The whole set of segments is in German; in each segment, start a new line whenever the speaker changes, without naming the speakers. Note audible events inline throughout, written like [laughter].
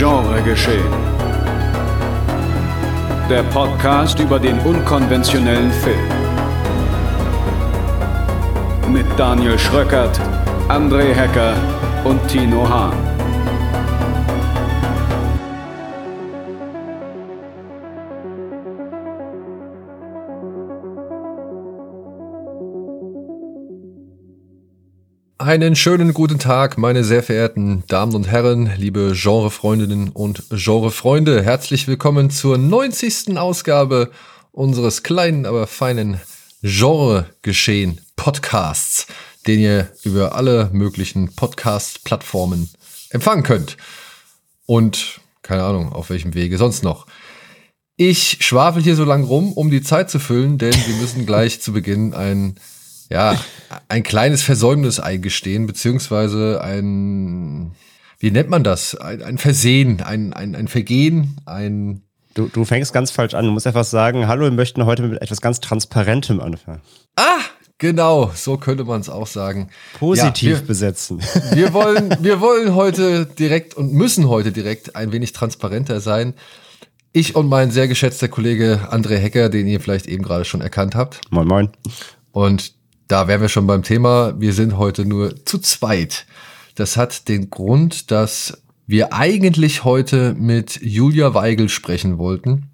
Genre geschehen. Der Podcast über den unkonventionellen Film. Mit Daniel Schröckert, André Hecker und Tino Hahn.
Einen schönen guten Tag, meine sehr verehrten Damen und Herren, liebe Genrefreundinnen und Genrefreunde. Herzlich willkommen zur 90. Ausgabe unseres kleinen, aber feinen Genre-Geschehen Podcasts, den ihr über alle möglichen Podcast-Plattformen empfangen könnt. Und keine Ahnung, auf welchem Wege sonst noch. Ich schwafel hier so lang rum, um die Zeit zu füllen, denn wir müssen gleich zu Beginn ein ja, ein kleines Versäumnis eingestehen, beziehungsweise ein, wie nennt man das? Ein, ein Versehen, ein, ein, ein Vergehen, ein.
Du, du fängst ganz falsch an. Du musst einfach sagen, hallo, wir möchten heute mit etwas ganz Transparentem anfangen.
Ah, genau, so könnte man es auch sagen.
Positiv ja, wir, besetzen. [laughs]
Wir wollen, wir wollen heute direkt und müssen heute direkt ein wenig transparenter sein. Ich und mein sehr geschätzter Kollege André Hecker, den ihr vielleicht eben gerade schon erkannt habt.
Moin, moin.
Und da wären wir schon beim Thema. Wir sind heute nur zu zweit. Das hat den Grund, dass wir eigentlich heute mit Julia Weigel sprechen wollten,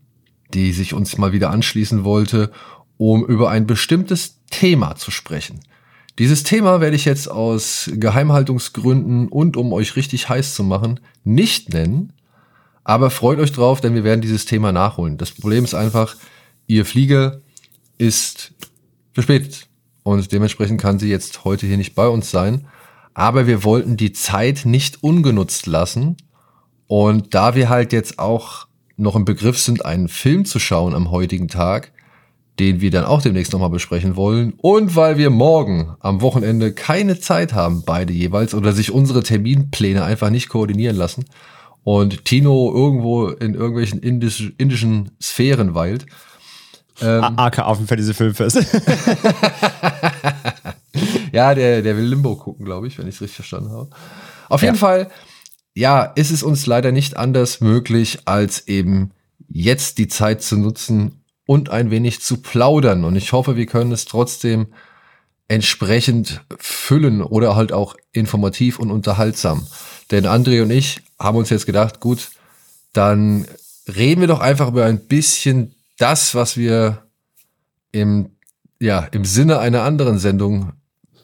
die sich uns mal wieder anschließen wollte, um über ein bestimmtes Thema zu sprechen. Dieses Thema werde ich jetzt aus Geheimhaltungsgründen und um euch richtig heiß zu machen nicht nennen, aber freut euch drauf, denn wir werden dieses Thema nachholen. Das Problem ist einfach, ihr Flieger ist verspätet und dementsprechend kann sie jetzt heute hier nicht bei uns sein. Aber wir wollten die Zeit nicht ungenutzt lassen. Und da wir halt jetzt auch noch im Begriff sind, einen Film zu schauen am heutigen Tag, den wir dann auch demnächst nochmal besprechen wollen. Und weil wir morgen am Wochenende keine Zeit haben, beide jeweils, oder sich unsere Terminpläne einfach nicht koordinieren lassen und Tino irgendwo in irgendwelchen indisch, indischen Sphären weilt,
ähm, AK auf dem Fantasy Filmfest. [laughs]
ja, der, der will Limbo gucken, glaube ich, wenn ich es richtig verstanden habe. Auf ja. jeden Fall, ja, ist es uns leider nicht anders möglich, als eben jetzt die Zeit zu nutzen und ein wenig zu plaudern. Und ich hoffe, wir können es trotzdem entsprechend füllen oder halt auch informativ und unterhaltsam. Denn André und ich haben uns jetzt gedacht, gut, dann reden wir doch einfach über ein bisschen das, was wir im, ja, im Sinne einer anderen Sendung,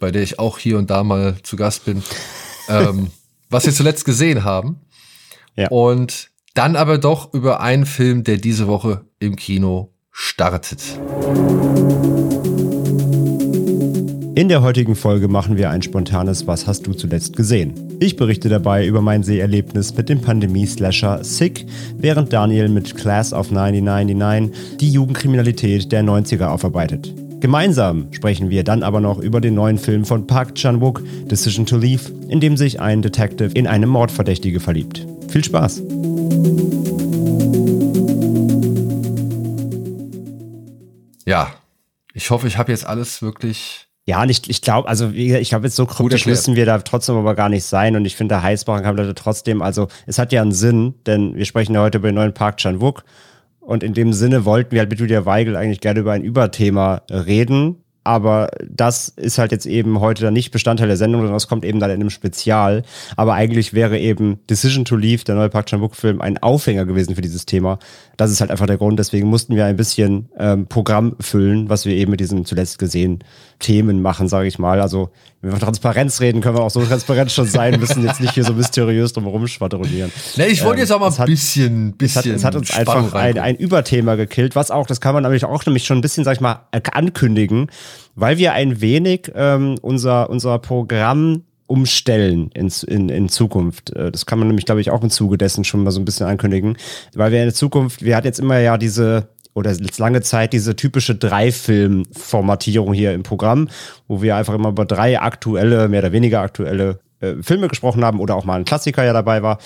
bei der ich auch hier und da mal zu Gast bin, [laughs] ähm, was wir zuletzt gesehen haben. Ja. Und dann aber doch über einen Film, der diese Woche im Kino startet.
In der heutigen Folge machen wir ein spontanes Was hast du zuletzt gesehen? Ich berichte dabei über mein Seherlebnis mit dem Pandemie-Slasher Sick, während Daniel mit Class of 1999 die Jugendkriminalität der 90er aufarbeitet. Gemeinsam sprechen wir dann aber noch über den neuen Film von Park Chan-wook, Decision to Leave, in dem sich ein Detective in eine Mordverdächtige verliebt. Viel Spaß!
Ja, ich hoffe, ich habe jetzt alles wirklich
ja, und ich, ich glaube, also ich glaube, jetzt so kryptisch müssen wir da trotzdem aber gar nicht sein. Und ich finde, der Heißbacher kann da trotzdem, also es hat ja einen Sinn, denn wir sprechen ja heute über den neuen Park Chan-wook. Und in dem Sinne wollten wir halt mit Julia Weigel eigentlich gerne über ein Überthema reden. Aber das ist halt jetzt eben heute dann nicht Bestandteil der Sendung, sondern das kommt eben dann in einem Spezial. Aber eigentlich wäre eben Decision to Leave, der neue Park Chan-wook-Film, ein Aufhänger gewesen für dieses Thema. Das ist halt einfach der Grund. Deswegen mussten wir ein bisschen ähm, Programm füllen, was wir eben mit diesen zuletzt gesehen Themen machen, sage ich mal. Also wenn wir von Transparenz reden, können wir auch so transparent schon sein, müssen jetzt nicht hier so mysteriös drum schwadronieren.
Ne, ich wollte ähm, jetzt auch mal ein bisschen, bisschen.
Es hat, es hat uns einfach ein, ein Überthema gekillt, was auch, das kann man nämlich auch nämlich schon ein bisschen, sag ich mal, ankündigen, weil wir ein wenig ähm, unser, unser Programm umstellen in, in, in Zukunft. Äh, das kann man nämlich, glaube ich, auch im Zuge dessen schon mal so ein bisschen ankündigen. Weil wir in der Zukunft, wir hatten jetzt immer ja diese, oder jetzt lange Zeit diese typische Drei-Film-Formatierung hier im Programm, wo wir einfach immer über drei aktuelle, mehr oder weniger aktuelle äh, Filme gesprochen haben oder auch mal ein Klassiker ja dabei war.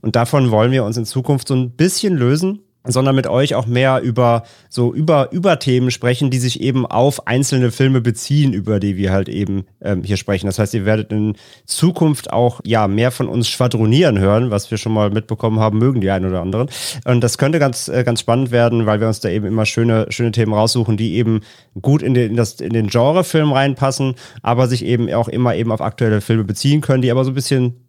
Und davon wollen wir uns in Zukunft so ein bisschen lösen sondern mit euch auch mehr über so über über Themen sprechen, die sich eben auf einzelne Filme beziehen, über die wir halt eben ähm, hier sprechen. Das heißt, ihr werdet in Zukunft auch ja mehr von uns schwadronieren hören, was wir schon mal mitbekommen haben, mögen die einen oder anderen. Und das könnte ganz äh, ganz spannend werden, weil wir uns da eben immer schöne schöne Themen raussuchen, die eben gut in den in das in den Genrefilm reinpassen, aber sich eben auch immer eben auf aktuelle Filme beziehen können, die aber so ein bisschen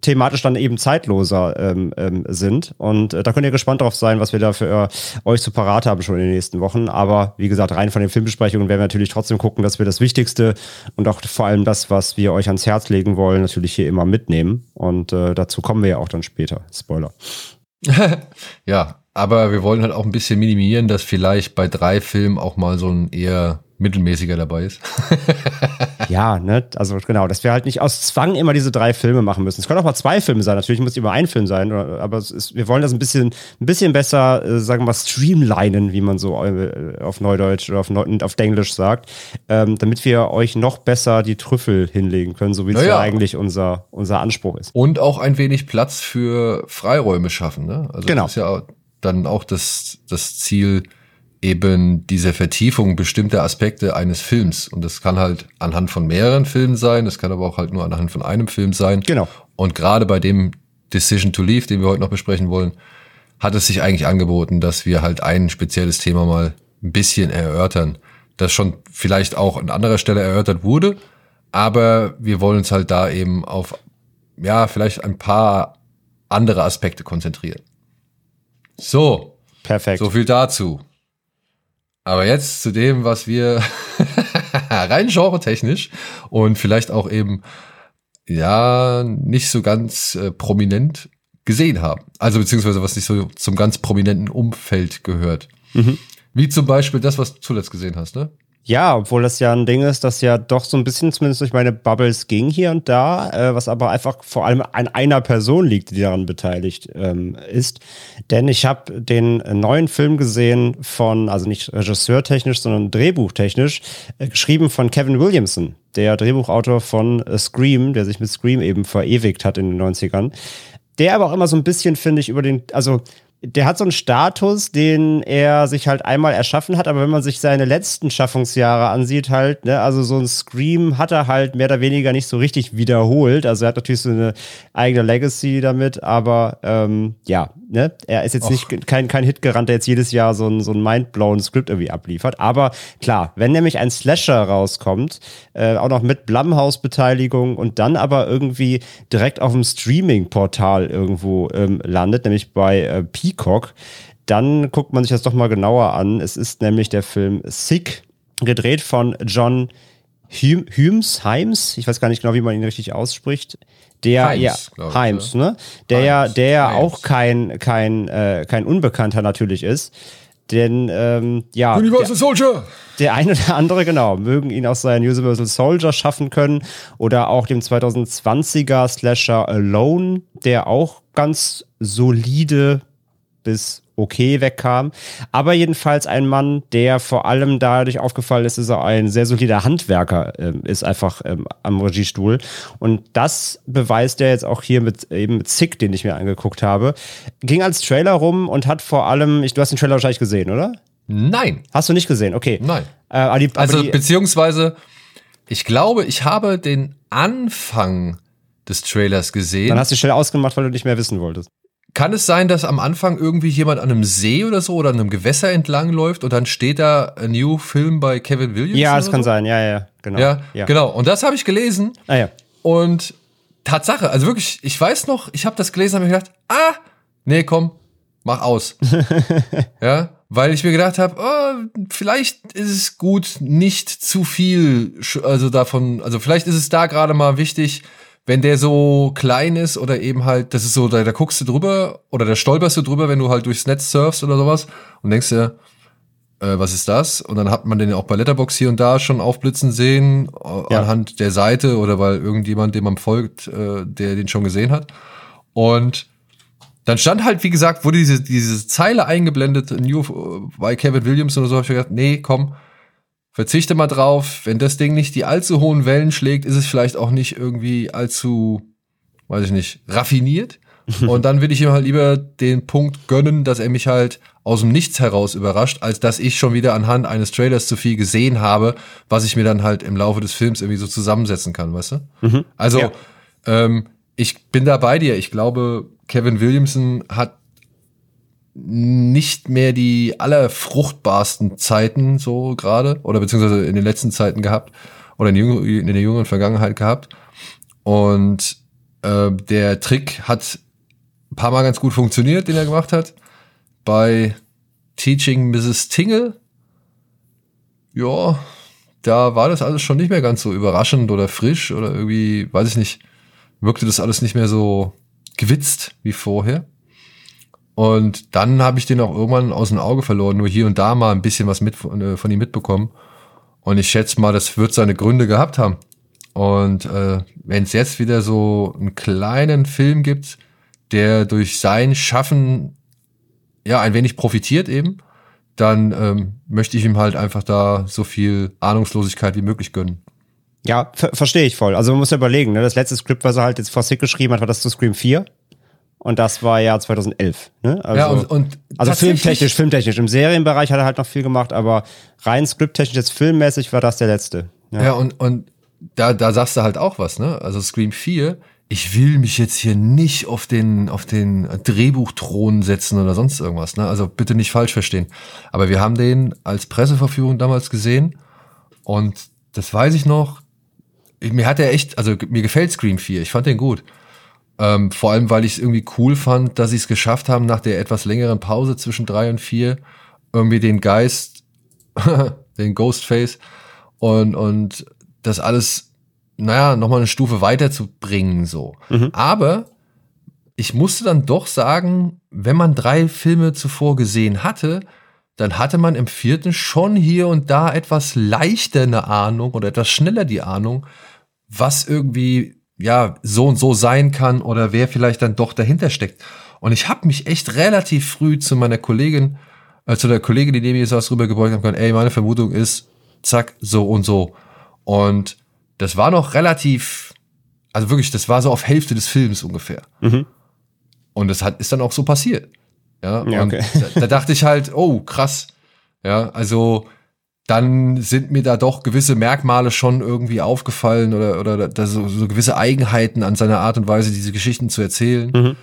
thematisch dann eben zeitloser ähm, ähm, sind. Und äh, da könnt ihr gespannt drauf sein, was wir da für äh, euch so parat haben schon in den nächsten Wochen. Aber wie gesagt, rein von den Filmbesprechungen werden wir natürlich trotzdem gucken, dass wir das Wichtigste und auch vor allem das, was wir euch ans Herz legen wollen, natürlich hier immer mitnehmen. Und äh, dazu kommen wir ja auch dann später. Spoiler. [laughs]
ja, aber wir wollen halt auch ein bisschen minimieren, dass vielleicht bei drei Filmen auch mal so ein eher mittelmäßiger dabei ist. [laughs]
ja, ne, also genau, dass wir halt nicht aus Zwang immer diese drei Filme machen müssen. Es können auch mal zwei Filme sein, natürlich muss es immer ein Film sein, aber ist, wir wollen das ein bisschen, ein bisschen besser, äh, sagen wir mal, streamlinen, wie man so äh, auf Neudeutsch oder auf, Neu auf Englisch sagt, ähm, damit wir euch noch besser die Trüffel hinlegen können, so wie es ja eigentlich unser, unser Anspruch ist.
Und auch ein wenig Platz für Freiräume schaffen, ne? Also genau. das ist ja dann auch das, das Ziel, eben diese Vertiefung bestimmter Aspekte eines Films. Und das kann halt anhand von mehreren Filmen sein, das kann aber auch halt nur anhand von einem Film sein.
Genau.
Und gerade bei dem Decision to Leave, den wir heute noch besprechen wollen, hat es sich eigentlich angeboten, dass wir halt ein spezielles Thema mal ein bisschen erörtern, das schon vielleicht auch an anderer Stelle erörtert wurde, aber wir wollen uns halt da eben auf, ja, vielleicht ein paar andere Aspekte konzentrieren. So.
Perfekt.
So viel dazu. Aber jetzt zu dem, was wir [laughs] rein genre-technisch und vielleicht auch eben ja nicht so ganz äh, prominent gesehen haben. Also beziehungsweise was nicht so zum ganz prominenten Umfeld gehört. Mhm. Wie zum Beispiel das, was du zuletzt gesehen hast, ne?
Ja, obwohl das ja ein Ding ist, das ja doch so ein bisschen zumindest durch meine Bubbles ging hier und da, äh, was aber einfach vor allem an einer Person liegt, die daran beteiligt ähm, ist. Denn ich habe den neuen Film gesehen von, also nicht regisseurtechnisch, sondern drehbuchtechnisch, äh, geschrieben von Kevin Williamson, der Drehbuchautor von äh, Scream, der sich mit Scream eben verewigt hat in den 90ern. Der aber auch immer so ein bisschen, finde ich, über den, also der hat so einen Status, den er sich halt einmal erschaffen hat, aber wenn man sich seine letzten Schaffungsjahre ansieht, halt, ne, also so ein Scream hat er halt mehr oder weniger nicht so richtig wiederholt. Also er hat natürlich so eine eigene Legacy damit, aber ähm, ja, ne, er ist jetzt Och. nicht kein, kein Hitgarant, der jetzt jedes Jahr so ein, so ein mindblown Skript irgendwie abliefert. Aber klar, wenn nämlich ein Slasher rauskommt, äh, auch noch mit Blumhouse-Beteiligung und dann aber irgendwie direkt auf dem Streaming-Portal irgendwo ähm, landet, nämlich bei äh, Peacock, dann guckt man sich das doch mal genauer an. Es ist nämlich der Film Sick, gedreht von John Humes, Himes, ich weiß gar nicht genau, wie man ihn richtig ausspricht. Der Himes, ja Himes, ne? Der Himes, ja, der ja auch kein kein äh, kein Unbekannter natürlich ist. Denn ähm, ja,
Universal der, Soldier.
Der eine oder andere genau mögen ihn aus seinem Universal Soldier schaffen können oder auch dem 2020er Slasher Alone, der auch ganz solide bis okay wegkam. Aber jedenfalls ein Mann, der vor allem dadurch aufgefallen ist, dass er ein sehr solider Handwerker äh, ist, einfach ähm, am Regiestuhl. Und das beweist er jetzt auch hier mit eben mit Sick, den ich mir angeguckt habe. Ging als Trailer rum und hat vor allem, ich, du hast den Trailer wahrscheinlich gesehen, oder?
Nein.
Hast du nicht gesehen? Okay.
Nein. Äh, die, also die, beziehungsweise, ich glaube, ich habe den Anfang des Trailers gesehen.
Dann hast du schnell ausgemacht, weil du nicht mehr wissen wolltest.
Kann es sein, dass am Anfang irgendwie jemand an einem See oder so oder an einem Gewässer entlang läuft und dann steht da ein New Film bei Kevin Williams?
Ja, es kann so? sein, ja, ja, genau.
Ja, ja. genau. Und das habe ich gelesen.
Ah, ja.
Und Tatsache, also wirklich, ich weiß noch, ich habe das gelesen und habe mir gedacht, ah, nee, komm, mach aus. [laughs] ja, weil ich mir gedacht habe, oh, vielleicht ist es gut, nicht zu viel, also davon, also vielleicht ist es da gerade mal wichtig, wenn der so klein ist oder eben halt, das ist so, da, da guckst du drüber oder da stolperst du drüber, wenn du halt durchs Netz surfst oder sowas und denkst dir, äh, was ist das? Und dann hat man den ja auch bei Letterbox hier und da schon aufblitzen sehen, äh, ja. anhand der Seite oder weil irgendjemand, dem man folgt, äh, der den schon gesehen hat. Und dann stand halt, wie gesagt, wurde diese, diese Zeile eingeblendet, New bei Kevin Williams oder so, hab ich gedacht, nee, komm, verzichte mal drauf. Wenn das Ding nicht die allzu hohen Wellen schlägt, ist es vielleicht auch nicht irgendwie allzu, weiß ich nicht, raffiniert. [laughs] Und dann will ich ihm halt lieber den Punkt gönnen, dass er mich halt aus dem Nichts heraus überrascht, als dass ich schon wieder anhand eines Trailers zu viel gesehen habe, was ich mir dann halt im Laufe des Films irgendwie so zusammensetzen kann, weißt du? Mhm. Also, ja. ähm, ich bin da bei dir. Ich glaube, Kevin Williamson hat nicht mehr die allerfruchtbarsten Zeiten so gerade oder beziehungsweise in den letzten Zeiten gehabt oder in, in der jüngeren Vergangenheit gehabt. Und äh, der Trick hat ein paar Mal ganz gut funktioniert, den er gemacht hat. Bei Teaching Mrs. Tingle, ja, da war das alles schon nicht mehr ganz so überraschend oder frisch oder irgendwie, weiß ich nicht, wirkte das alles nicht mehr so gewitzt wie vorher. Und dann habe ich den auch irgendwann aus dem Auge verloren, nur hier und da mal ein bisschen was mit von, äh, ihm mitbekommen. Und ich schätze mal, das wird seine Gründe gehabt haben. Und äh, wenn es jetzt wieder so einen kleinen Film gibt, der durch sein Schaffen ja ein wenig profitiert eben, dann ähm, möchte ich ihm halt einfach da so viel Ahnungslosigkeit wie möglich gönnen.
Ja, ver verstehe ich voll. Also man muss ja überlegen, ne? das letzte Skript, was er halt jetzt vor Sick geschrieben hat, war das zu Scream 4. Und das war ja 2011. Ne? Also,
ja, und, und
also filmtechnisch, filmtechnisch. Im Serienbereich hat er halt noch viel gemacht, aber rein skripttechnisch, jetzt filmmäßig war das der letzte.
Ja, ja und, und da, da sagst du halt auch was, ne? Also Scream 4, ich will mich jetzt hier nicht auf den, auf den Drehbuchthron setzen oder sonst irgendwas, ne? Also bitte nicht falsch verstehen. Aber wir haben den als Presseverführung damals gesehen und das weiß ich noch. Mir hat er echt, also mir gefällt Scream 4, ich fand den gut. Ähm, vor allem, weil ich es irgendwie cool fand, dass sie es geschafft haben, nach der etwas längeren Pause zwischen drei und vier irgendwie den Geist, [laughs] den Ghostface und, und das alles, naja, nochmal eine Stufe weiterzubringen, so. Mhm. Aber ich musste dann doch sagen, wenn man drei Filme zuvor gesehen hatte, dann hatte man im vierten schon hier und da etwas leichter eine Ahnung oder etwas schneller die Ahnung, was irgendwie ja, so und so sein kann oder wer vielleicht dann doch dahinter steckt. Und ich habe mich echt relativ früh zu meiner Kollegin, äh, zu der Kollegin, die neben mir saß, rübergebeugt und gesagt, ey, meine Vermutung ist, zack, so und so. Und das war noch relativ, also wirklich, das war so auf Hälfte des Films ungefähr. Mhm. Und das hat, ist dann auch so passiert. Ja, ja okay. da, da dachte ich halt, oh, krass. Ja, also dann sind mir da doch gewisse Merkmale schon irgendwie aufgefallen oder, oder so, so gewisse Eigenheiten an seiner Art und Weise, diese Geschichten zu erzählen, mhm.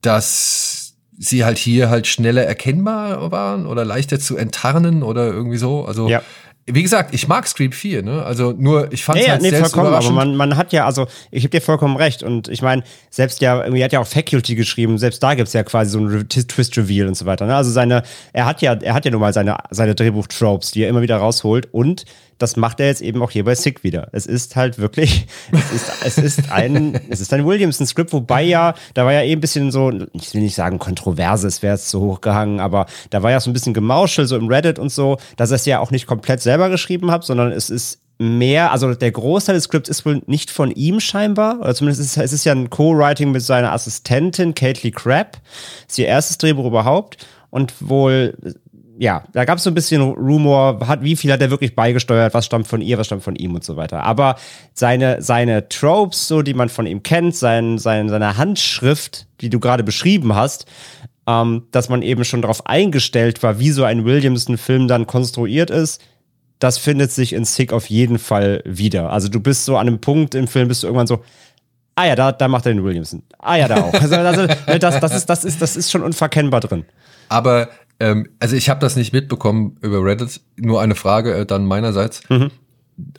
dass sie halt hier halt schneller erkennbar waren oder leichter zu enttarnen oder irgendwie so. Also ja wie gesagt, ich mag Scream 4, ne? Also nur, ich fand es ja, halt nee, selbst
vollkommen, aber man, man hat ja, also ich habe dir vollkommen recht und ich meine, selbst ja, irgendwie hat ja auch Faculty geschrieben, selbst da gibt's ja quasi so ein Twist-Reveal und so weiter. Ne? Also seine, er hat ja, er hat ja nun mal seine, seine Drehbuch-Tropes, die er immer wieder rausholt und das macht er jetzt eben auch hier bei Sick wieder. Es ist halt wirklich, [laughs] es ist, es ist ein, es ist ein Williamson-Skript, wobei ja, da war ja eh ein bisschen so, ich will nicht sagen kontroverse, es wäre jetzt zu hochgehangen, aber da war ja so ein bisschen Gemauschel, so im Reddit und so, dass er es ja auch nicht komplett selber geschrieben hat, sondern es ist mehr, also der Großteil des Skripts ist wohl nicht von ihm scheinbar, oder zumindest ist es ist ja ein Co-Writing mit seiner Assistentin, Kate Crabb. Ist ihr erstes Drehbuch überhaupt und wohl ja, da gab es so ein bisschen Rumor, hat, wie viel hat er wirklich beigesteuert, was stammt von ihr, was stammt von ihm und so weiter. Aber seine, seine Tropes, so die man von ihm kennt, sein, sein, seine Handschrift, die du gerade beschrieben hast, ähm, dass man eben schon darauf eingestellt war, wie so ein Williamson-Film dann konstruiert ist, das findet sich in Sick auf jeden Fall wieder. Also du bist so an einem Punkt im Film, bist du irgendwann so, ah ja, da, da macht er den Williamson. Ah ja, da auch. Also, also das, das, ist, das, ist, das ist schon unverkennbar drin.
Aber ähm, also ich habe das nicht mitbekommen über Reddit. Nur eine Frage äh, dann meinerseits. Mhm.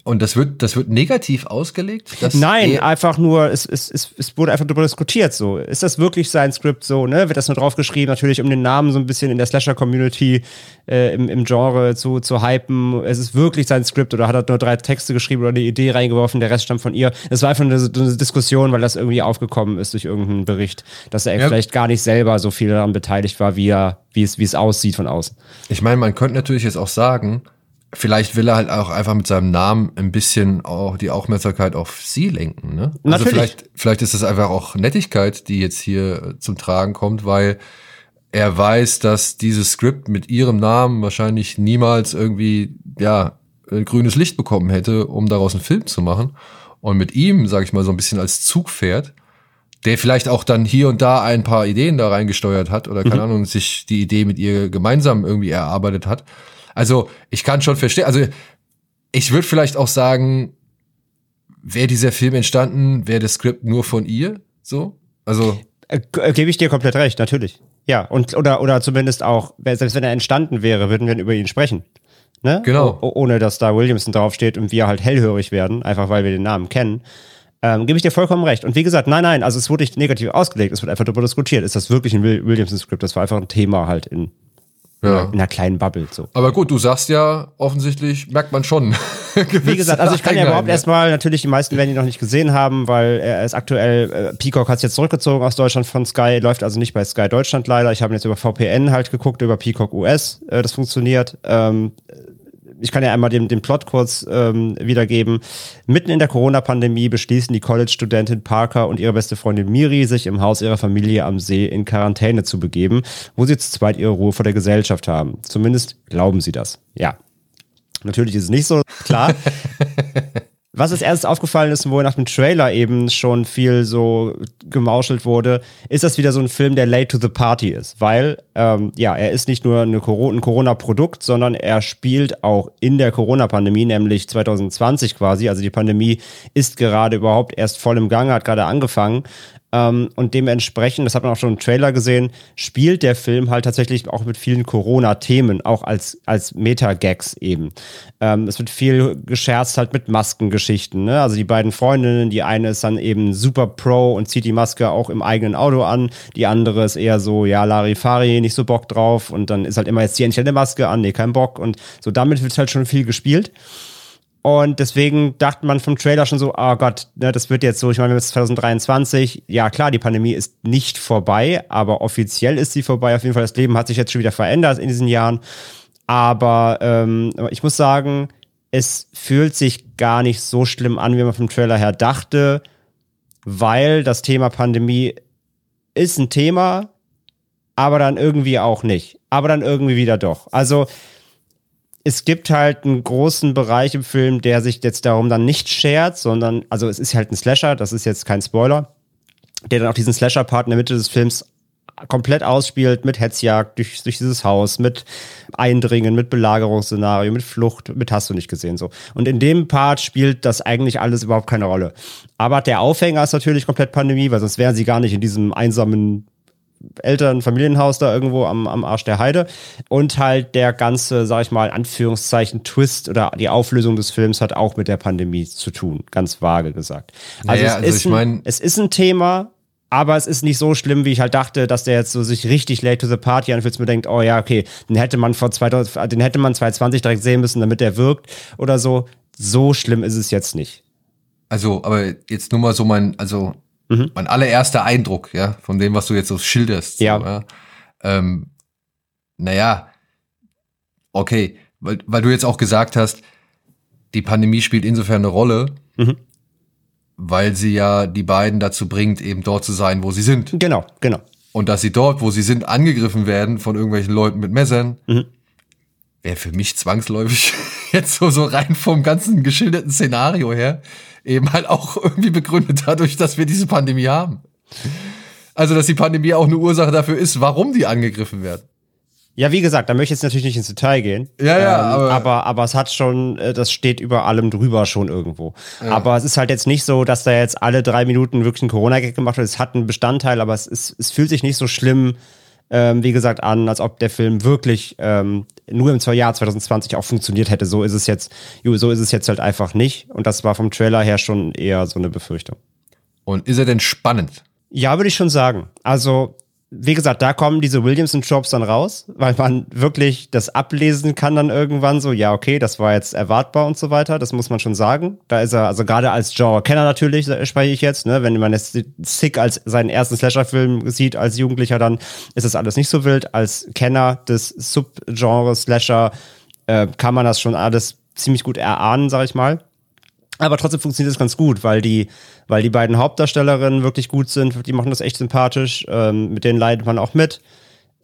Und das wird, das wird negativ ausgelegt?
Nein, einfach nur, es, es, es, es wurde einfach darüber diskutiert. So, ist das wirklich sein Skript so? Ne, wird das nur draufgeschrieben? Natürlich, um den Namen so ein bisschen in der Slasher-Community äh, im, im Genre zu, zu hypen. Es ist wirklich sein Skript oder hat er nur drei Texte geschrieben oder eine Idee reingeworfen? Der Rest stammt von ihr. Es war einfach eine, eine, Diskussion, weil das irgendwie aufgekommen ist durch irgendeinen Bericht, dass er ja. vielleicht gar nicht selber so viel daran beteiligt war, wie er, wie es, wie es aussieht von außen.
Ich meine, man könnte natürlich jetzt auch sagen vielleicht will er halt auch einfach mit seinem Namen ein bisschen auch die Aufmerksamkeit auf sie lenken. Ne? Also Natürlich. vielleicht, vielleicht ist es einfach auch Nettigkeit, die jetzt hier zum Tragen kommt, weil er weiß, dass dieses Skript mit ihrem Namen wahrscheinlich niemals irgendwie ja ein grünes Licht bekommen hätte, um daraus einen Film zu machen. Und mit ihm, sage ich mal, so ein bisschen als Zugpferd, der vielleicht auch dann hier und da ein paar Ideen da reingesteuert hat oder keine mhm. Ahnung, sich die Idee mit ihr gemeinsam irgendwie erarbeitet hat. Also ich kann schon verstehen, also ich würde vielleicht auch sagen, wäre dieser Film entstanden, wäre das Skript nur von ihr, so? Also
äh, äh, Gebe ich dir komplett recht, natürlich. Ja, und oder oder zumindest auch, selbst wenn er entstanden wäre, würden wir über ihn sprechen. Ne?
Genau.
O ohne dass da Williamson draufsteht und wir halt hellhörig werden, einfach weil wir den Namen kennen. Ähm, gebe ich dir vollkommen recht. Und wie gesagt, nein, nein, also es wurde nicht negativ ausgelegt, es wird einfach darüber diskutiert. Ist das wirklich ein Williamson-Skript? Das war einfach ein Thema halt in, ja. in einer kleinen Bubble. So.
Aber gut, du sagst ja, offensichtlich merkt man schon. [laughs]
Wie gesagt, also ich kann ja überhaupt erstmal, natürlich, die meisten werden ihn noch nicht gesehen haben, weil er ist aktuell, äh, Peacock hat es jetzt zurückgezogen aus Deutschland von Sky, läuft also nicht bei Sky Deutschland leider. Ich habe jetzt über VPN halt geguckt, über Peacock US, äh, das funktioniert. Ähm, ich kann ja einmal den, den Plot kurz ähm, wiedergeben. Mitten in der Corona-Pandemie beschließen die College-Studentin Parker und ihre beste Freundin Miri, sich im Haus ihrer Familie am See in Quarantäne zu begeben, wo sie zu zweit ihre Ruhe vor der Gesellschaft haben. Zumindest glauben sie das. Ja. Natürlich ist es nicht so, klar. [laughs] Was als erstes aufgefallen ist, wo nach dem Trailer eben schon viel so gemauschelt wurde, ist das wieder so ein Film, der late to the party ist. Weil, ähm, ja, er ist nicht nur eine Coro ein Corona-Produkt, sondern er spielt auch in der Corona-Pandemie, nämlich 2020 quasi. Also die Pandemie ist gerade überhaupt erst voll im Gange, hat gerade angefangen. Ähm, und dementsprechend, das hat man auch schon im Trailer gesehen, spielt der Film halt tatsächlich auch mit vielen Corona-Themen, auch als, als Meta-Gags eben. Ähm, es wird viel gescherzt halt mit Maskengeschichten. Ne? Also die beiden Freundinnen, die eine ist dann eben super Pro und zieht die Maske auch im eigenen Auto an. Die andere ist eher so, ja, Larifari, nicht so Bock drauf. Und dann ist halt immer jetzt die eine Maske an, nee, kein Bock. Und so damit wird halt schon viel gespielt. Und deswegen dachte man vom Trailer schon so, oh Gott, ne, das wird jetzt so, ich meine, es ist 2023. Ja, klar, die Pandemie ist nicht vorbei, aber offiziell ist sie vorbei. Auf jeden Fall, das Leben hat sich jetzt schon wieder verändert in diesen Jahren. Aber ähm, ich muss sagen, es fühlt sich gar nicht so schlimm an, wie man vom Trailer her dachte, weil das Thema Pandemie ist ein Thema, aber dann irgendwie auch nicht. Aber dann irgendwie wieder doch. Also, es gibt halt einen großen Bereich im Film, der sich jetzt darum dann nicht schert, sondern, also es ist halt ein Slasher, das ist jetzt kein Spoiler, der dann auch diesen Slasher-Part in der Mitte des Films komplett ausspielt mit Hetzjagd durch, durch dieses Haus, mit Eindringen, mit Belagerungsszenario, mit Flucht, mit hast du nicht gesehen so. Und in dem Part spielt das eigentlich alles überhaupt keine Rolle. Aber der Aufhänger ist natürlich komplett Pandemie, weil sonst wären sie gar nicht in diesem einsamen Eltern, Familienhaus da irgendwo am, am Arsch der Heide. Und halt der ganze, sag ich mal, Anführungszeichen Twist oder die Auflösung des Films hat auch mit der Pandemie zu tun, ganz vage gesagt. Also, naja, es, also ist ich mein, ein, es ist ein Thema, aber es ist nicht so schlimm, wie ich halt dachte, dass der jetzt so sich richtig late to the party anfühlt, mir denkt, oh ja, okay, den hätte man vor 2000, den hätte man 2020 direkt sehen müssen, damit der wirkt oder so. So schlimm ist es jetzt nicht.
Also, aber jetzt nur mal so mein, also Mhm. Mein allererster Eindruck, ja, von dem, was du jetzt so schilderst.
Ja.
So, ja. Ähm, naja, okay, weil, weil du jetzt auch gesagt hast, die Pandemie spielt insofern eine Rolle, mhm. weil sie ja die beiden dazu bringt, eben dort zu sein, wo sie sind.
Genau, genau.
Und dass sie dort, wo sie sind, angegriffen werden von irgendwelchen Leuten mit Messern, mhm. wäre für mich zwangsläufig [laughs] jetzt so, so rein vom ganzen geschilderten Szenario her eben halt auch [laughs] irgendwie begründet dadurch, dass wir diese Pandemie haben. Also, dass die Pandemie auch eine Ursache dafür ist, warum die angegriffen werden.
Ja, wie gesagt, da möchte ich jetzt natürlich nicht ins Detail gehen.
Ja, ja,
ähm, aber, aber, aber es hat schon, äh, das steht über allem drüber schon irgendwo. Ja. Aber es ist halt jetzt nicht so, dass da jetzt alle drei Minuten wirklich ein Corona-Gag gemacht wird. Es hat einen Bestandteil, aber es, ist, es fühlt sich nicht so schlimm, ähm, wie gesagt, an, als ob der Film wirklich ähm, nur im Jahr 2020 auch funktioniert hätte. So ist es jetzt, so ist es jetzt halt einfach nicht. Und das war vom Trailer her schon eher so eine Befürchtung.
Und ist er denn spannend?
Ja, würde ich schon sagen. Also wie gesagt, da kommen diese Williamson-Tropes dann raus, weil man wirklich das ablesen kann dann irgendwann so, ja, okay, das war jetzt erwartbar und so weiter, das muss man schon sagen. Da ist er, also gerade als Genre-Kenner natürlich, spreche ich jetzt, ne, wenn man jetzt Sick als seinen ersten Slasher-Film sieht, als Jugendlicher, dann ist das alles nicht so wild. Als Kenner des Subgenres Slasher äh, kann man das schon alles ziemlich gut erahnen, sag ich mal. Aber trotzdem funktioniert es ganz gut, weil die, weil die beiden Hauptdarstellerinnen wirklich gut sind. Die machen das echt sympathisch. Ähm, mit denen leidet man auch mit.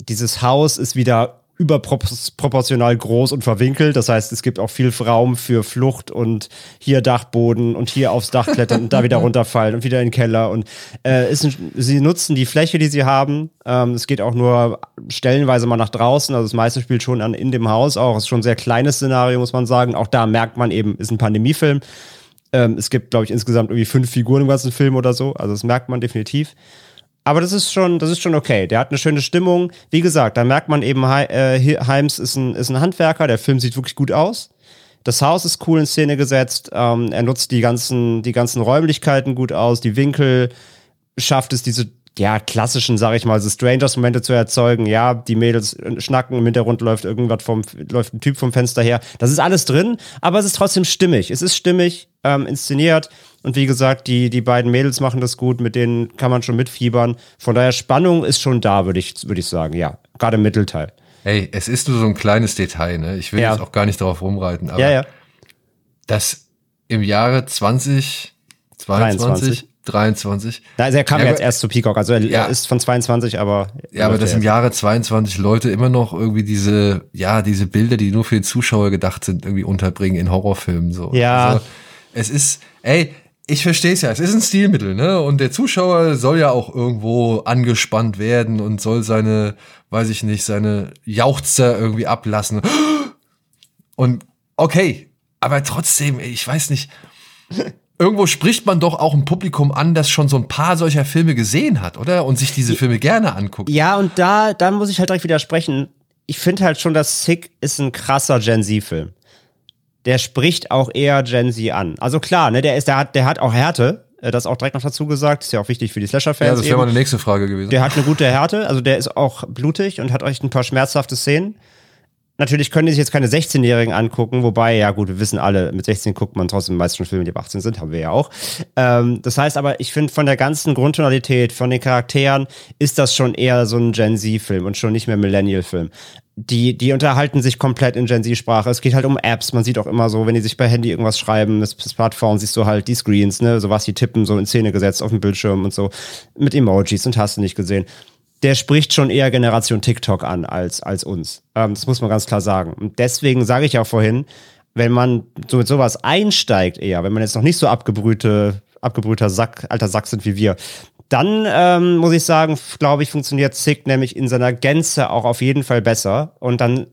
Dieses Haus ist wieder überproportional groß und verwinkelt. Das heißt, es gibt auch viel Raum für Flucht und hier Dachboden und hier aufs Dach klettern und da wieder [laughs] runterfallen und wieder in den Keller. Und äh, ist ein, sie nutzen die Fläche, die sie haben. Ähm, es geht auch nur stellenweise mal nach draußen. Also das meiste spielt schon an, in dem Haus auch. Es ist schon ein sehr kleines Szenario, muss man sagen. Auch da merkt man eben, ist ein Pandemiefilm. Ähm, es gibt, glaube ich, insgesamt irgendwie fünf Figuren im ganzen Film oder so. Also das merkt man definitiv. Aber das ist schon, das ist schon okay. Der hat eine schöne Stimmung. Wie gesagt, da merkt man eben, äh, Heims ist ein, ist ein Handwerker. Der Film sieht wirklich gut aus. Das Haus ist cool in Szene gesetzt. Ähm, er nutzt die ganzen, die ganzen Räumlichkeiten gut aus. Die Winkel schafft es, diese ja, klassischen, sag ich mal, so Strangers-Momente zu erzeugen. Ja, die Mädels schnacken, im Hintergrund läuft irgendwas vom, läuft ein Typ vom Fenster her. Das ist alles drin, aber es ist trotzdem stimmig. Es ist stimmig, ähm, inszeniert. Und wie gesagt, die, die beiden Mädels machen das gut, mit denen kann man schon mitfiebern. Von daher, Spannung ist schon da, würde ich, würde ich sagen, ja. Gerade im Mittelteil.
Hey, es ist nur so ein kleines Detail, ne? Ich will ja. jetzt auch gar nicht darauf rumreiten, aber
ja, ja.
das im Jahre 2022 23. 23.
Also er kam ja, jetzt erst zu Peacock, also er, ja. ist von 22, aber.
Ja, aber dass im Jahre 22 Leute immer noch irgendwie diese, ja, diese Bilder, die nur für den Zuschauer gedacht sind, irgendwie unterbringen in Horrorfilmen, so.
Ja.
Also, es ist, ey, ich verstehe es ja, es ist ein Stilmittel, ne? Und der Zuschauer soll ja auch irgendwo angespannt werden und soll seine, weiß ich nicht, seine Jauchzer irgendwie ablassen. Und okay, aber trotzdem, ich weiß nicht [laughs] irgendwo spricht man doch auch ein Publikum an, das schon so ein paar solcher Filme gesehen hat, oder? Und sich diese Filme gerne anguckt.
Ja, und da, da muss ich halt direkt widersprechen. Ich finde halt schon, dass Sick ist ein krasser Gen Z-Film. Der spricht auch eher Gen Z an. Also klar, ne, der ist, der hat, der hat auch Härte. Äh, das auch direkt noch dazu gesagt. Ist ja auch wichtig für die Slasher-Fans. Ja,
das wäre meine nächste Frage gewesen.
Der hat eine gute Härte. Also der ist auch blutig und hat echt ein paar schmerzhafte Szenen. Natürlich können die sich jetzt keine 16-Jährigen angucken, wobei, ja gut, wir wissen alle, mit 16 guckt man trotzdem meist schon Filme, die ab 18 sind, haben wir ja auch. Ähm, das heißt aber, ich finde, von der ganzen Grundtonalität, von den Charakteren, ist das schon eher so ein Gen Z-Film und schon nicht mehr Millennial-Film. Die, die unterhalten sich komplett in Gen Z-Sprache. Es geht halt um Apps. Man sieht auch immer so, wenn die sich bei Handy irgendwas schreiben, das Smartphone, siehst du halt die Screens, ne, so was die tippen, so in Szene gesetzt auf dem Bildschirm und so. Mit Emojis und hast du nicht gesehen der spricht schon eher Generation TikTok an als, als uns. Ähm, das muss man ganz klar sagen. Und deswegen sage ich auch vorhin, wenn man so mit sowas einsteigt eher, wenn man jetzt noch nicht so abgebrühte, abgebrühter Sack, alter Sack sind wie wir, dann ähm, muss ich sagen, glaube ich, funktioniert Sick nämlich in seiner Gänze auch auf jeden Fall besser. Und dann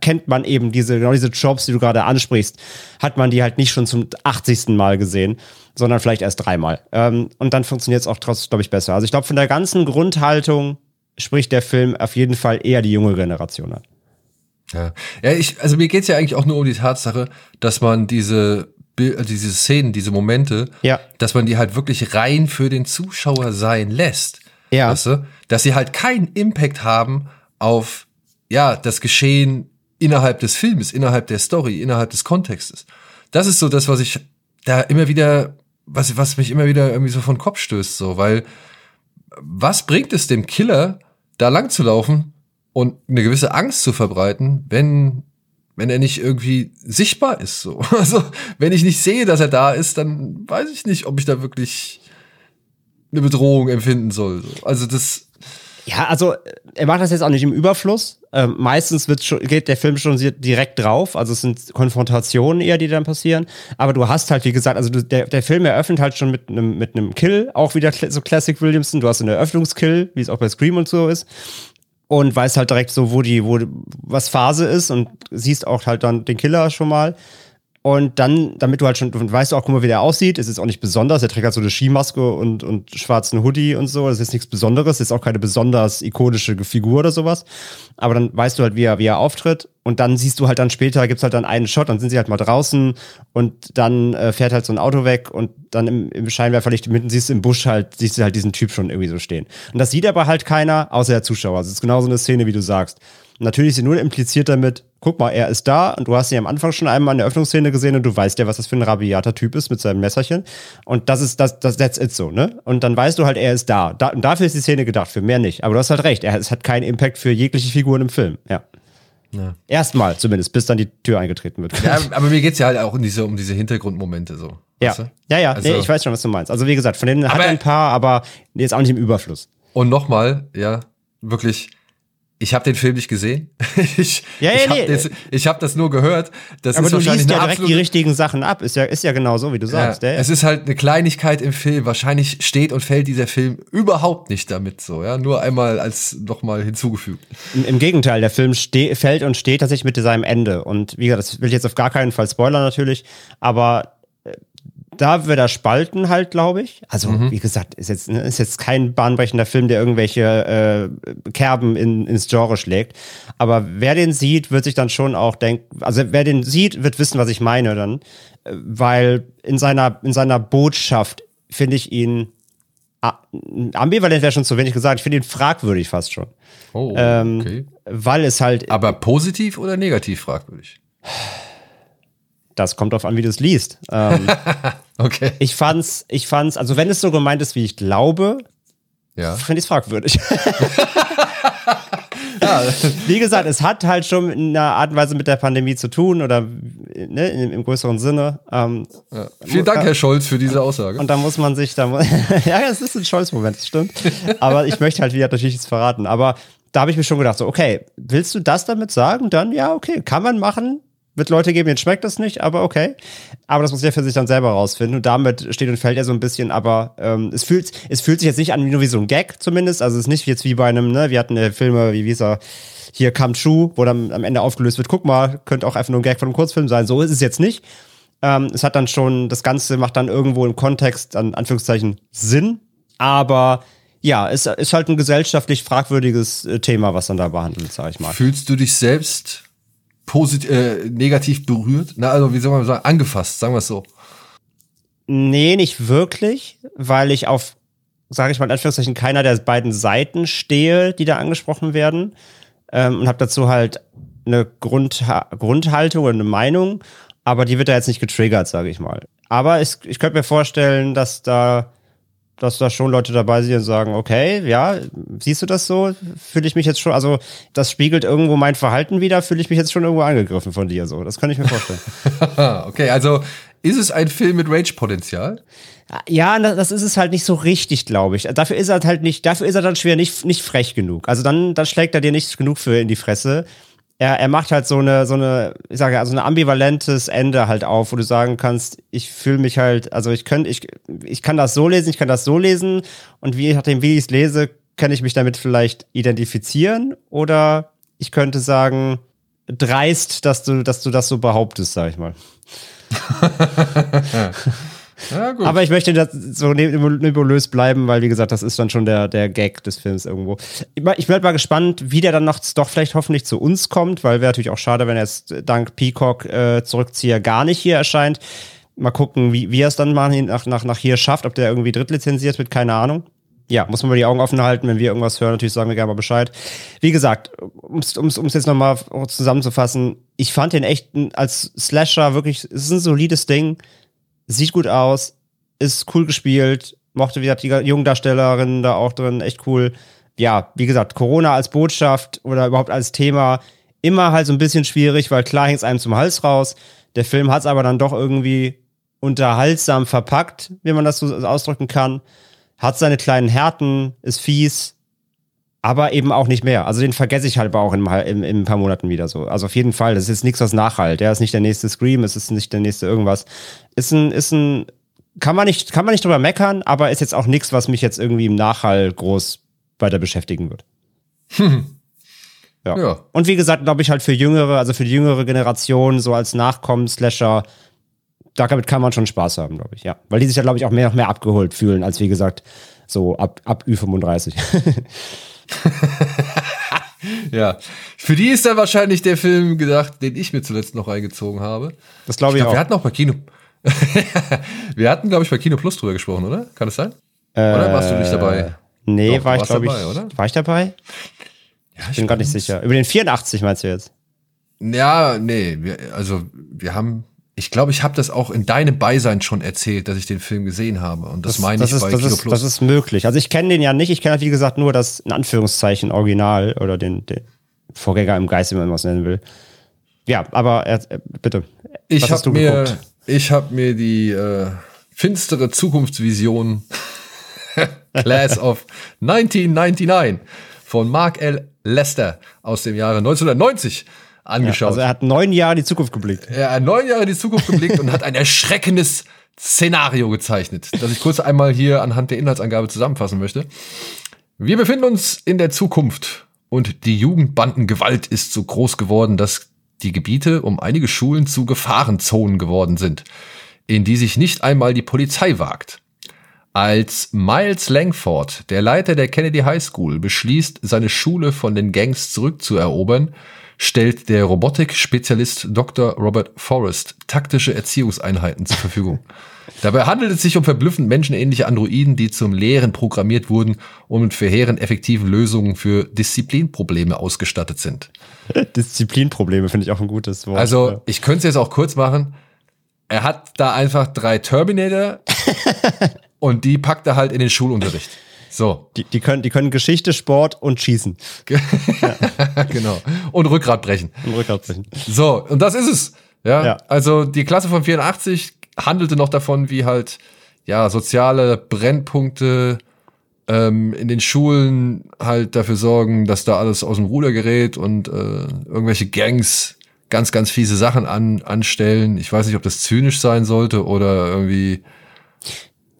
kennt man eben diese, genau diese Jobs, die du gerade ansprichst, hat man die halt nicht schon zum 80. Mal gesehen sondern vielleicht erst dreimal. Ähm, und dann funktioniert es auch trotzdem, glaube ich, besser. Also ich glaube, von der ganzen Grundhaltung spricht der Film auf jeden Fall eher die junge Generation an.
Ja, ja ich, also mir geht's ja eigentlich auch nur um die Tatsache, dass man diese äh, diese Szenen, diese Momente,
ja.
dass man die halt wirklich rein für den Zuschauer sein lässt.
Ja.
Weißt du? Dass sie halt keinen Impact haben auf, ja, das Geschehen innerhalb des Filmes, innerhalb der Story, innerhalb des Kontextes. Das ist so das, was ich da immer wieder was, was mich immer wieder irgendwie so von Kopf stößt, so, weil was bringt es dem Killer, da lang zu laufen und eine gewisse Angst zu verbreiten, wenn, wenn er nicht irgendwie sichtbar ist, so. [laughs] Also, wenn ich nicht sehe, dass er da ist, dann weiß ich nicht, ob ich da wirklich eine Bedrohung empfinden soll. So. Also, das,
ja, also er macht das jetzt auch nicht im Überfluss. Ähm, meistens wird schon, geht der Film schon direkt drauf. Also es sind Konfrontationen eher, die dann passieren. Aber du hast halt, wie gesagt, also du, der, der Film eröffnet halt schon mit einem mit einem Kill, auch wieder so Classic Williamson. Du hast einen Eröffnungskill, wie es auch bei Scream und so ist. Und weißt halt direkt so, wo die, wo was Phase ist und siehst auch halt dann den Killer schon mal. Und dann, damit du halt schon, du weißt auch, guck mal, wie der aussieht, es ist auch nicht besonders. Er trägt halt so eine Skimaske und, und schwarzen Hoodie und so. Das ist nichts Besonderes. Das ist auch keine besonders ikonische Figur oder sowas. Aber dann weißt du halt, wie er, wie er auftritt. Und dann siehst du halt dann später, gibt's halt dann einen Shot, dann sind sie halt mal draußen und dann äh, fährt halt so ein Auto weg und dann im, im Scheinwerferlicht mitten siehst du im Busch halt, siehst du halt diesen Typ schon irgendwie so stehen. Und das sieht aber halt keiner, außer der Zuschauer. Also es ist genau so eine Szene, wie du sagst. Natürlich sie nur impliziert damit, guck mal, er ist da und du hast ihn am Anfang schon einmal in der Öffnungsszene gesehen und du weißt ja, was das für ein rabiater Typ ist mit seinem Messerchen. Und das ist, das, das, that's it so, ne? Und dann weißt du halt, er ist da. da und dafür ist die Szene gedacht, für mehr nicht. Aber du hast halt recht, er, es hat keinen Impact für jegliche Figuren im Film, ja. Ja. Erstmal zumindest, bis dann die Tür eingetreten wird.
Ja, aber mir geht's ja halt auch um diese, um diese Hintergrundmomente so.
Ja, ja, ja, also, nee, ich weiß schon, was du meinst. Also wie gesagt, von denen hat er ein paar, aber jetzt auch nicht im Überfluss.
Und nochmal, ja, wirklich, Ich habe den Film nicht gesehen. [laughs] ich
ja, ja,
ich habe
nee.
das, hab das nur gehört. Das
Aber
ist
du
wahrscheinlich
liest ja direkt die richtigen Sachen ab. Ist ja, ist ja genau so, wie du sagst.
Ja,
Ja,
es ist halt eine Kleinigkeit im Film. Wahrscheinlich steht und fällt dieser Film überhaupt nicht damit so. Ja, nur einmal als nochmal hinzugefügt.
Im, Im Gegenteil, der Film fällt und steht tatsächlich mit seinem Ende. Und wie gesagt, das will ich jetzt auf gar keinen Fall spoilern natürlich, aber da wird er spalten halt, glaube ich. Also, wie gesagt, ist jetzt, ne, ist jetzt kein bahnbrechender Film, der irgendwelche äh, Kerben in, ins Genre schlägt. Aber wer den sieht, wird sich dann schon auch denken, also wer den sieht, wird wissen, was ich meine dann. Äh, Weil in seiner, in seiner Botschaft finde ich ihn ambivalent wäre schon zu wenig gesagt. Ich finde ihn fragwürdig fast schon.
Oh,
Ähm,
okay.
Weil es halt,
Aber positiv oder negativ fragwürdig?
Das kommt drauf an, wie du es liest. Ähm, [laughs]
Okay.
ich fand's, ich fand's, also wenn es so gemeint ist, wie ich glaube,
Ja.
finde ich es fragwürdig. [laughs] [laughs] Wie gesagt, es hat halt schon in einer Art und Weise mit der Pandemie zu tun oder ne, im, im größeren Sinne. Ähm,
Vielen Dank, Herr Scholz, für diese Aussage.
Und da muss man sich, da ja, es ist ein Scholz-Moment, das stimmt. Aber ich möchte halt wieder natürlich nichts verraten. Aber da habe ich mir schon gedacht, so, okay, willst du das damit sagen? Dann ja, okay, kann man machen. Wird Leute geben, denen schmeckt das nicht, aber okay. Aber das muss jeder für sich dann selber rausfinden. Und damit steht und fällt er so ein bisschen, aber ähm, es, fühlt, es fühlt sich jetzt nicht an wie nur wie so ein Gag zumindest. Also es ist nicht jetzt wie bei einem, ne, wir hatten äh, Filme, wie wie er, hier Come True, wo dann am Ende aufgelöst wird, guck mal, könnte auch einfach nur ein Gag von einem Kurzfilm sein. So ist es jetzt nicht. Ähm, es hat dann schon, das Ganze macht dann irgendwo im Kontext, an Anführungszeichen, Sinn. Aber ja, es ist halt ein gesellschaftlich fragwürdiges äh, Thema, was dann da behandelt, sag ich mal.
Fühlst du dich selbst positiv, äh, negativ berührt? Na, also wie soll man sagen, angefasst, sagen wir es so.
Nee, nicht wirklich, weil ich auf, sage ich mal in Anführungszeichen, keiner der beiden Seiten stehe, die da angesprochen werden. Ähm, und habe dazu halt eine Grundha Grundhaltung oder eine Meinung, aber die wird da jetzt nicht getriggert, sage ich mal. Aber es, ich könnte mir vorstellen, dass da, dass da schon Leute dabei sind und sagen, okay, ja, siehst du das so? Fühle ich mich jetzt schon, also das spiegelt irgendwo mein Verhalten wieder, fühle ich mich jetzt schon irgendwo angegriffen von dir so. Das kann ich mir vorstellen. [laughs]
Okay, also ist es ein Film mit Rage-Potenzial?
Ja, das ist es halt nicht so richtig, glaube ich. Dafür ist er halt nicht, dafür ist er dann schwer nicht, nicht frech genug. Also dann, dann schlägt er dir nicht genug für in die Fresse. Er, er macht halt so eine, so eine, ich sage ja, also ein ambivalentes Ende halt auf, wo du sagen kannst, ich fühle mich halt, also ich könnte, ich, ich kann das so lesen, ich kann das so lesen und wie, nachdem, wie ich es lese, kann ich mich damit vielleicht identifizieren oder ich könnte sagen, dreist, dass du, dass du das so behauptest, sag ich mal. [laughs] [laughs]
Gut.
Aber ich möchte das so ne- nebulös bleiben, weil, wie gesagt, das ist dann schon der, der Gag des Films irgendwo. Ich halt mal gespannt, wie der dann noch doch vielleicht hoffentlich zu uns kommt, weil wäre natürlich auch schade, wenn er jetzt dank Peacock äh, Zurückzieher gar nicht hier erscheint. Mal gucken, wie, wie er es dann mal nach, nach, nach hier schafft, ob der irgendwie drittlizenziert wird, keine Ahnung. Ja, muss man mal die Augen offen halten, wenn wir irgendwas hören, natürlich sagen wir gerne mal Bescheid. Wie gesagt, um es jetzt nochmal zusammenzufassen, ich fand den echt als Slasher wirklich, es ist ein solides Ding sieht gut aus, ist cool gespielt, mochte wieder die jungen Darstellerinnen da auch drin, echt cool. Ja, wie gesagt, Corona als Botschaft oder überhaupt als Thema immer halt so ein bisschen schwierig, weil klar hängt es einem zum Hals raus. Der Film hat es aber dann doch irgendwie unterhaltsam verpackt, wie man das so ausdrücken kann. Hat seine kleinen Härten, ist fies, aber eben auch nicht mehr. Also den vergesse ich halt auch in, in, in ein paar Monaten wieder so. Also auf jeden Fall, das ist jetzt nichts, was nachhalt. Der ist nicht der nächste Scream, es ist nicht der nächste irgendwas. Ist ein, ist ein, kann man nicht, kann man nicht drüber meckern, aber ist jetzt auch nichts, was mich jetzt irgendwie im Nachhall groß weiter beschäftigen wird. Ja.
Ja.
Und wie gesagt, glaube ich halt für jüngere, also für die jüngere Generation, so als Nachkommen-Slasher, damit kann man schon Spaß haben, glaube ich, ja. Weil die sich ja, glaube ich, auch mehr noch mehr abgeholt fühlen, als wie gesagt, so ab, ab Ü35. [laughs] [laughs]
Ja. Für die ist dann wahrscheinlich der Film gedacht, den ich mir zuletzt noch reingezogen habe.
Das glaube ich,
glaub,
auch. [laughs]
Wir hatten auch bei Kino. wir hatten, glaube ich, bei Kino Plus drüber gesprochen, oder? Kann es sein? oder warst du nicht dabei?
Nee,
Doch,
war ich, glaube ich.
dabei, oder?
War ich dabei?
Ja,
Ich bin gar nicht sicher. Über den 84 meinst du jetzt?
Ja, nee, wir, also wir haben, ich glaube, ich habe das auch in deinem Beisein schon erzählt, dass ich den Film gesehen habe. Und das, meine
das
ich
ist,
bei
das
Kino
ist,
Plus.
Das ist möglich. Also ich kenne den ja nicht. Ich kenne halt, wie gesagt, nur das, in Anführungszeichen, Original oder den, den Vorgänger im Geist, wie man es nennen will. Ja, aber äh, bitte.
ich habe mir,
geguckt?
ich habe mir die äh, finstere Zukunftsvision [laughs] Class of 1999 von Mark L. Lester aus dem Jahre 1990 angeschaut. Ja,
also er hat neun Jahre in die Zukunft geblickt.
Er hat neun Jahre in die Zukunft geblickt und hat ein erschreckendes Szenario gezeichnet, das ich kurz einmal hier anhand der Inhaltsangabe zusammenfassen möchte. Wir befinden uns in der Zukunft und die Jugendbandengewalt ist so groß geworden, dass die Gebiete um einige Schulen zu Gefahrenzonen geworden sind, in die sich nicht einmal die Polizei wagt. Als Miles Langford, der Leiter der Kennedy High School, beschließt, seine Schule von den Gangs zurückzuerobern, stellt der Robotik-Spezialist Dr. Robert Forrest taktische Erziehungseinheiten zur Verfügung. [laughs] Dabei handelt es sich um verblüffend menschenähnliche Androiden, die zum Lehren programmiert wurden und mit verheerend effektiven Lösungen für Disziplinprobleme ausgestattet sind. [laughs]
Disziplinprobleme finde ich auch ein gutes Wort.
Also, ich könnte es jetzt auch kurz machen. Er hat da einfach drei Terminator [laughs] und die packt er halt in den Schulunterricht. So.
Die, die, können, die können Geschichte, Sport und Schießen. [laughs]
genau. Und Rückgrat brechen.
Und Rückgrat brechen.
So, und das ist es. Ja, ja. Also die Klasse von 84 handelte noch davon, wie halt, ja, soziale Brennpunkte ähm, in den Schulen halt dafür sorgen, dass da alles aus dem Ruder gerät und äh, irgendwelche Gangs ganz, ganz fiese Sachen an, anstellen. Ich weiß nicht, ob das zynisch sein sollte oder irgendwie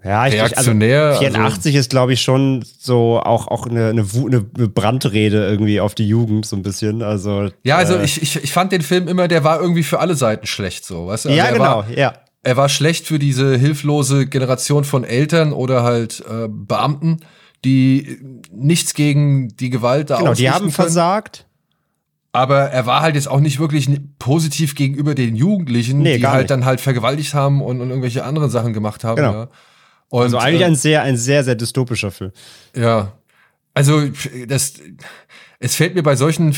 ja, ich reaktionär. Also 84 also, ist, glaube ich, schon so auch, auch eine, eine, eine Brandrede irgendwie auf die Jugend, so ein bisschen. Also,
ja, also äh, ich, ich, ich fand den Film immer, der war irgendwie für alle Seiten schlecht, so, weißt du? Also
ja, genau, war, ja.
Er war schlecht für diese hilflose Generation von Eltern oder halt äh, Beamten, die nichts gegen die Gewalt da
Genau, die haben können. versagt.
Aber er war halt jetzt auch nicht wirklich positiv gegenüber den Jugendlichen, nee, die halt nicht. dann halt vergewaltigt haben und, und irgendwelche anderen Sachen gemacht haben. Genau. Ja.
Und, also eigentlich äh, ein sehr, ein sehr, sehr dystopischer Film.
Ja. Also, das, es fällt mir bei solchen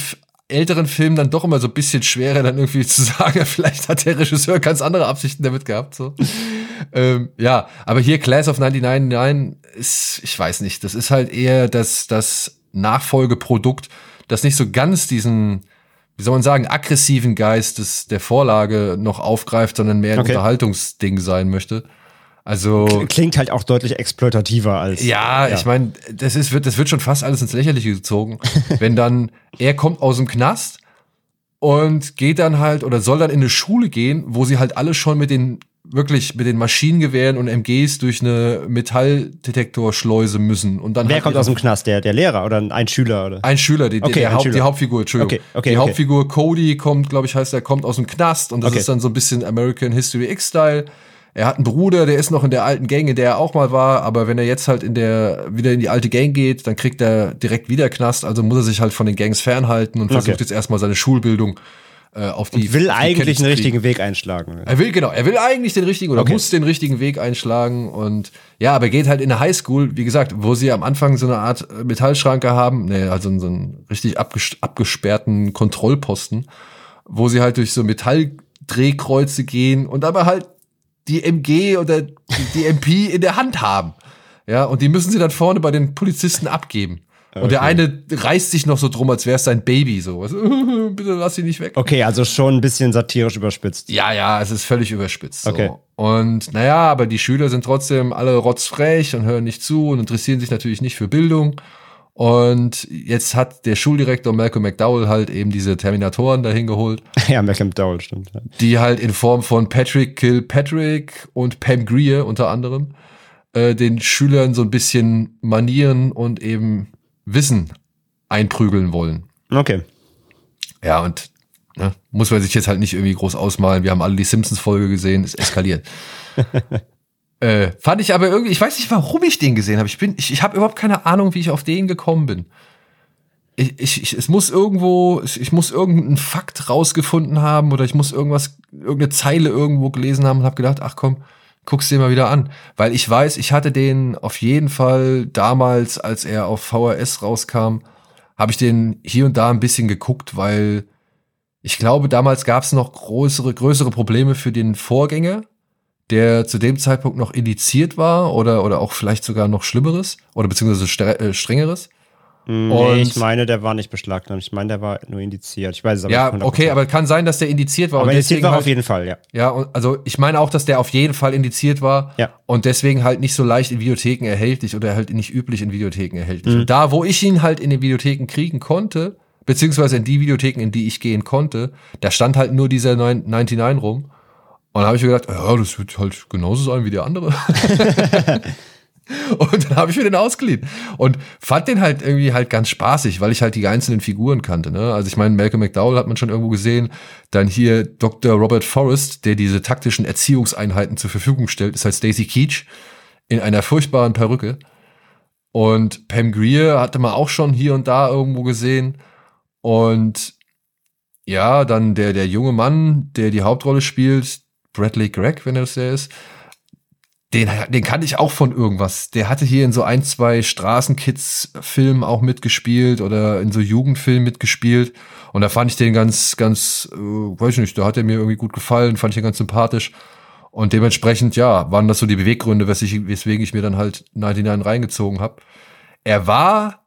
älteren Filmen dann doch immer so ein bisschen schwerer, dann irgendwie zu sagen, [laughs] vielleicht hat der Regisseur ganz andere Absichten damit gehabt. So. [laughs] ähm, ja, aber hier Class of 99 ist, ich weiß nicht, das ist halt eher das, das Nachfolgeprodukt, das nicht so ganz diesen, wie soll man sagen, aggressiven Geist des, der Vorlage noch aufgreift, sondern mehr ein okay. Unterhaltungsding sein möchte. Also
klingt halt auch deutlich exploitativer als.
Ja, ja. ich meine, das ist wird das wird schon fast alles ins Lächerliche gezogen, [laughs] wenn dann er kommt aus dem Knast und geht dann halt oder soll dann in eine Schule gehen, wo sie halt alle schon mit den wirklich mit den Maschinengewehren und MGs durch eine Metalldetektorschleuse müssen und dann
Wer halt kommt aus dem Knast, der der Lehrer oder ein Schüler oder?
Ein Schüler, die, okay, der ein Haupt, Schüler. die Hauptfigur, Entschuldigung. Okay, okay, die okay. Hauptfigur Cody kommt, glaube ich, heißt er, kommt aus dem Knast und das ist dann so ein bisschen American History X Style er hat einen Bruder, der ist noch in der alten Gang, in der er auch mal war, aber wenn er jetzt halt in der, wieder in die alte Gang geht, dann kriegt er direkt wieder Knast, also muss er sich halt von den Gangs fernhalten und versucht jetzt erstmal seine Schulbildung äh, auf die.
Und will
auf
die eigentlich einen richtigen Weg einschlagen.
Er will, genau, er will eigentlich den richtigen oder okay. muss den richtigen Weg einschlagen und ja, aber er geht halt in eine Highschool, wie gesagt, wo sie am Anfang so eine Art äh, Metallschranke haben, ne, also so einen richtig abges abgesperrten Kontrollposten, wo sie halt durch so Metalldrehkreuze gehen und aber halt die MG oder die MP in der Hand haben. Ja, und die müssen sie dann vorne bei den Polizisten abgeben. Okay. Und der eine reißt sich noch so drum, als wäre es sein Baby, so. Also, [laughs] bitte lass sie nicht weg.
Okay, also schon ein bisschen satirisch überspitzt.
Ja, ja, es ist völlig überspitzt. So. Okay. Und naja, aber die Schüler sind trotzdem alle rotzfrech und hören nicht zu und interessieren sich natürlich nicht für Bildung. Und jetzt hat der Schuldirektor Malcolm McDowell halt eben diese Terminatoren dahin geholt. [laughs]
Ja, Malcolm McDowell, stimmt. Ja.
Die halt in Form von Patrick Kilpatrick und Pam Greer unter anderem äh, den Schülern so ein bisschen Manieren und eben Wissen einprügeln wollen.
Okay.
Ja, und ne, muss man sich jetzt halt nicht irgendwie groß ausmalen. Wir haben alle die Simpsons-Folge gesehen, es eskaliert. [laughs] Äh, fand ich aber irgendwie, ich weiß nicht, warum ich den gesehen habe. Ich bin, ich, ich habe überhaupt keine Ahnung, wie ich auf den gekommen bin. Ich, ich, ich, es muss irgendwo, ich muss irgendeinen Fakt rausgefunden haben oder ich muss irgendwas, irgendeine Zeile irgendwo gelesen haben und habe gedacht, ach komm, guck's dir mal wieder an. Weil ich weiß, ich hatte den auf jeden Fall damals, als er auf VHS rauskam, habe ich den hier und da ein bisschen geguckt, weil ich glaube, damals gab es noch größere, größere Probleme für den Vorgänger der zu dem Zeitpunkt noch indiziert war oder, oder auch vielleicht sogar noch Schlimmeres oder beziehungsweise äh, Strengeres.
Nee, ich meine, der war nicht beschlagnahmt. Ich meine, der war nur indiziert. Ich weiß es
aber. Ja, okay, aber kann sein, dass der indiziert war.
Aber indiziert war halt, auf jeden Fall, ja.
Ja, also ich meine auch, dass der auf jeden Fall indiziert war.
Ja.
Und deswegen halt nicht so leicht in Videotheken erhältlich oder halt nicht üblich in Videotheken erhältlich. Mhm. Und da, wo ich ihn halt in den Videotheken kriegen konnte, beziehungsweise in die Videotheken, in die ich gehen konnte, da stand halt nur dieser 99 rum. Und da habe ich mir gedacht, ja, das wird halt genauso sein wie der andere. [laughs] Und dann habe ich mir den ausgeliehen und fand den halt irgendwie halt ganz spaßig, weil ich halt die einzelnen Figuren kannte. Ne? Also ich meine, Malcolm McDowell hat man schon irgendwo gesehen. Dann hier Dr. Robert Forrest, der diese taktischen Erziehungseinheiten zur Verfügung stellt, ist halt Stacy Keach in einer furchtbaren Perücke. Und Pam Greer hatte man auch schon hier und da irgendwo gesehen. Und ja, dann der, der junge Mann, der die Hauptrolle spielt, Bradley Gregg, wenn er das der ist, den, den kannte ich auch von irgendwas. Der hatte hier in so ein, zwei Straßenkids-Filmen auch mitgespielt oder in so Jugendfilmen mitgespielt. Und da fand ich den ganz, ganz, äh, weiß ich nicht, da hat er mir irgendwie gut gefallen, fand ich ihn ganz sympathisch. Und dementsprechend, ja, waren das so die Beweggründe, weswegen ich mir dann halt 99 reingezogen habe. Er war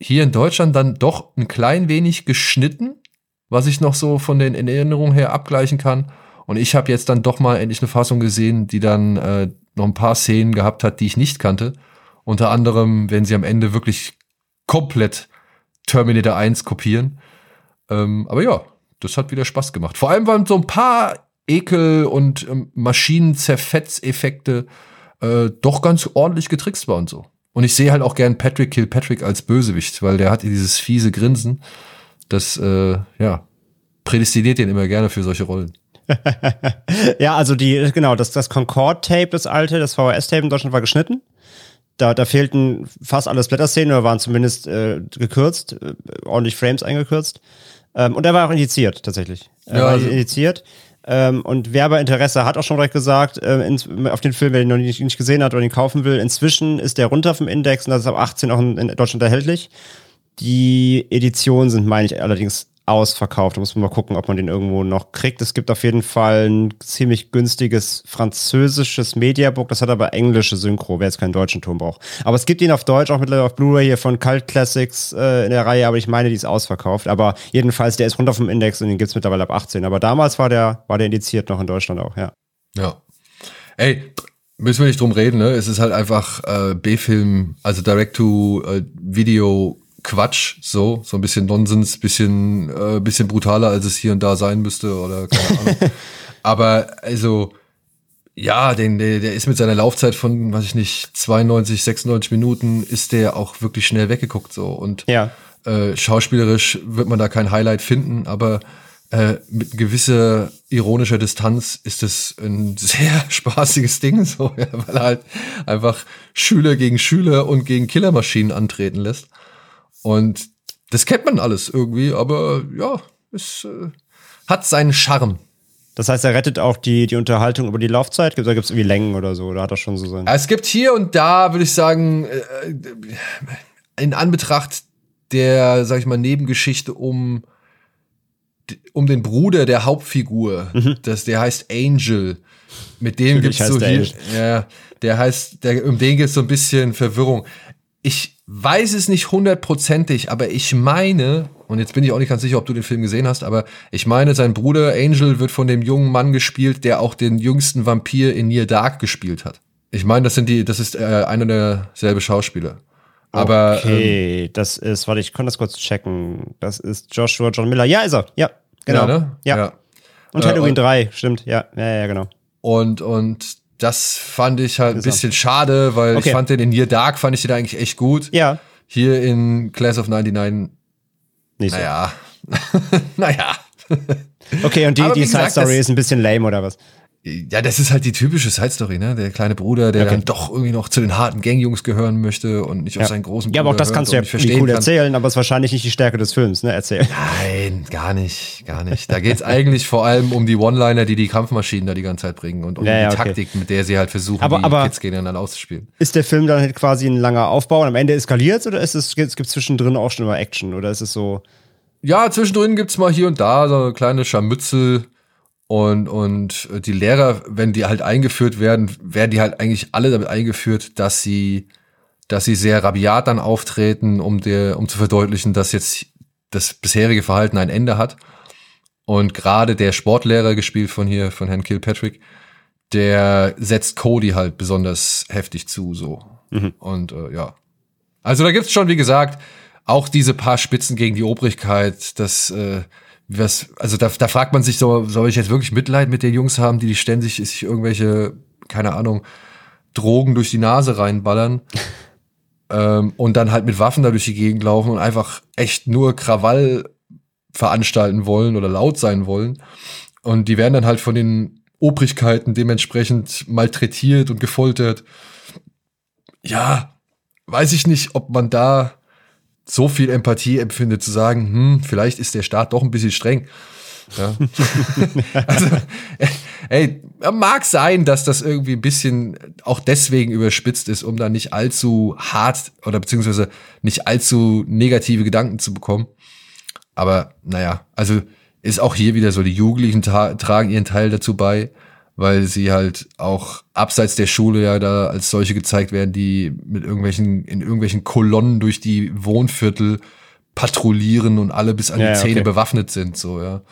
hier in Deutschland dann doch ein klein wenig geschnitten, was ich noch so von den Erinnerungen her abgleichen kann. Und ich habe jetzt dann doch mal endlich eine Fassung gesehen, die dann äh, noch ein paar Szenen gehabt hat, die ich nicht kannte. Unter anderem, wenn sie am Ende wirklich komplett Terminator 1 kopieren. Ähm, aber ja, das hat wieder Spaß gemacht. Vor allem waren so ein paar Ekel- und ähm, Maschinenzerfetzeffekte äh, doch ganz ordentlich getrickst war und so. Und ich sehe halt auch gern Patrick Kilpatrick als Bösewicht, weil der hat dieses fiese Grinsen. Das, äh, ja, prädestiniert den immer gerne für solche Rollen. [laughs]
ja, also die, genau, das, das Concorde-Tape, das alte, das VHS-Tape in Deutschland war geschnitten. Da, da fehlten fast alle Splatter-Szenen oder waren zumindest äh, gekürzt, äh, ordentlich Frames eingekürzt. Ähm, und er war auch indiziert, tatsächlich. Er ja, war also indiziert. Ähm, und wer aber Interesse hat, auch schon direkt gesagt, äh, in, auf den Film, wer ihn noch nicht, nicht, gesehen hat oder ihn kaufen will, inzwischen ist der runter vom Index und das ist ab 18 auch in, in Deutschland erhältlich. Die Editionen sind, meine ich, allerdings ausverkauft. Da muss man mal gucken, ob man den irgendwo noch kriegt. Es gibt auf jeden Fall ein ziemlich günstiges französisches Mediabook. Das hat aber englische Synchro, wer jetzt keinen deutschen Ton braucht. Aber es gibt ihn auf Deutsch, auch mittlerweile auf Blu-ray hier von Cult Classics äh, in der Reihe, aber ich meine, die ist ausverkauft. Aber jedenfalls, der ist runter vom Index und den gibt es mittlerweile ab 18. Aber damals war der, war der indiziert noch in Deutschland auch, ja.
Ja. Ey, müssen wir nicht drum reden, ne? Es ist halt einfach äh, B-Film, also Direct-to-Video äh, Quatsch, so, so ein bisschen Nonsens, bisschen, äh, bisschen brutaler, als es hier und da sein müsste oder keine Ahnung. [laughs] Aber also, ja, den, der, der ist mit seiner Laufzeit von, weiß ich nicht, 92, 96 Minuten, ist der auch wirklich schnell weggeguckt so. Und
ja.
äh, schauspielerisch wird man da kein Highlight finden, aber äh, mit gewisser ironischer Distanz ist es ein [laughs] sehr spaßiges Ding, so, ja, [laughs] weil er halt einfach Schüler gegen Schüler und gegen Killermaschinen antreten lässt. Und das kennt man alles irgendwie, aber ja, es äh, hat seinen Charme.
Das heißt, er rettet auch die, die Unterhaltung über die Laufzeit? Gibt es irgendwie Längen oder so? Oder hat er schon so sein?
Es gibt hier und da, würde ich sagen, äh, in Anbetracht der, sag ich mal, Nebengeschichte um, um den Bruder der Hauptfigur, mhm. das, der heißt Angel. Mit dem gibt es so hier, ja, der heißt, der, um den gibt es so ein bisschen Verwirrung. Ich weiß es nicht hundertprozentig, aber ich meine, und jetzt bin ich auch nicht ganz sicher, ob du den Film gesehen hast, aber ich meine, sein Bruder Angel wird von dem jungen Mann gespielt, der auch den jüngsten Vampir in Near Dark gespielt hat. Ich meine, das sind die, das ist äh, einer derselbe Schauspieler. Aber
okay, ähm, das ist, warte, ich kann das kurz checken. Das ist Joshua John Miller. Ja, ist er. Ja, genau. Ja, ne? ja. ja. Und Halloween äh, 3, stimmt. Ja, ja, ja, genau.
Und und das fand ich halt ein bisschen schade, weil okay. ich fand den in Near Dark fand ich den eigentlich echt gut.
Ja.
Hier in Class of 99, nicht naja. so. [laughs] naja.
Okay, und die, die Side Story ist ein bisschen lame oder was?
Ja, das ist halt die typische Side-Story, ne? Der kleine Bruder, der okay. dann doch irgendwie noch zu den harten Gangjungs gehören möchte und nicht
ja.
auf seinen großen Bruder
Ja, aber auch das kannst du ja verstehen cool erzählen, aber es ist wahrscheinlich nicht die Stärke des Films, ne? Erzählen.
Nein, gar nicht, gar nicht. Da geht's eigentlich vor allem um die One-Liner, die die Kampfmaschinen da die ganze Zeit bringen und um ja, ja, die okay. Taktik, mit der sie halt versuchen,
aber,
die
aber
Kids dann auszuspielen.
Ist der Film dann halt quasi ein langer Aufbau und am Ende eskaliert oder ist es, es gibt zwischendrin auch schon immer Action oder ist es so?
Ja, zwischendrin gibt's mal hier und da so eine kleine Scharmützel, und, und die Lehrer, wenn die halt eingeführt werden, werden die halt eigentlich alle damit eingeführt, dass sie dass sie sehr rabiat dann auftreten, um der, um zu verdeutlichen, dass jetzt das bisherige Verhalten ein Ende hat. Und gerade der Sportlehrer, gespielt von hier, von Herrn Kilpatrick, der setzt Cody halt besonders heftig zu, so. Mhm. Und äh, ja. Also da gibt's schon, wie gesagt, auch diese paar Spitzen gegen die Obrigkeit, das, äh, was, also da, da fragt man sich so, soll ich jetzt wirklich Mitleid mit den Jungs haben, die die ständig sich irgendwelche, keine Ahnung, Drogen durch die Nase reinballern [laughs] ähm, und dann halt mit Waffen da durch die Gegend laufen und einfach echt nur Krawall veranstalten wollen oder laut sein wollen. Und die werden dann halt von den Obrigkeiten dementsprechend malträtiert und gefoltert. Ja, weiß ich nicht, ob man da so viel Empathie empfindet, zu sagen, hm, vielleicht ist der Staat doch ein bisschen streng. Ja. [laughs] also, ey, mag sein, dass das irgendwie ein bisschen auch deswegen überspitzt ist, um da nicht allzu hart oder beziehungsweise nicht allzu negative Gedanken zu bekommen. Aber naja, also ist auch hier wieder so, die Jugendlichen tragen ihren Teil dazu bei, weil sie halt auch abseits der Schule ja da als solche gezeigt werden, die mit irgendwelchen, in irgendwelchen Kolonnen durch die Wohnviertel patrouillieren und alle bis an die ja, Zähne okay. bewaffnet sind, so, ja.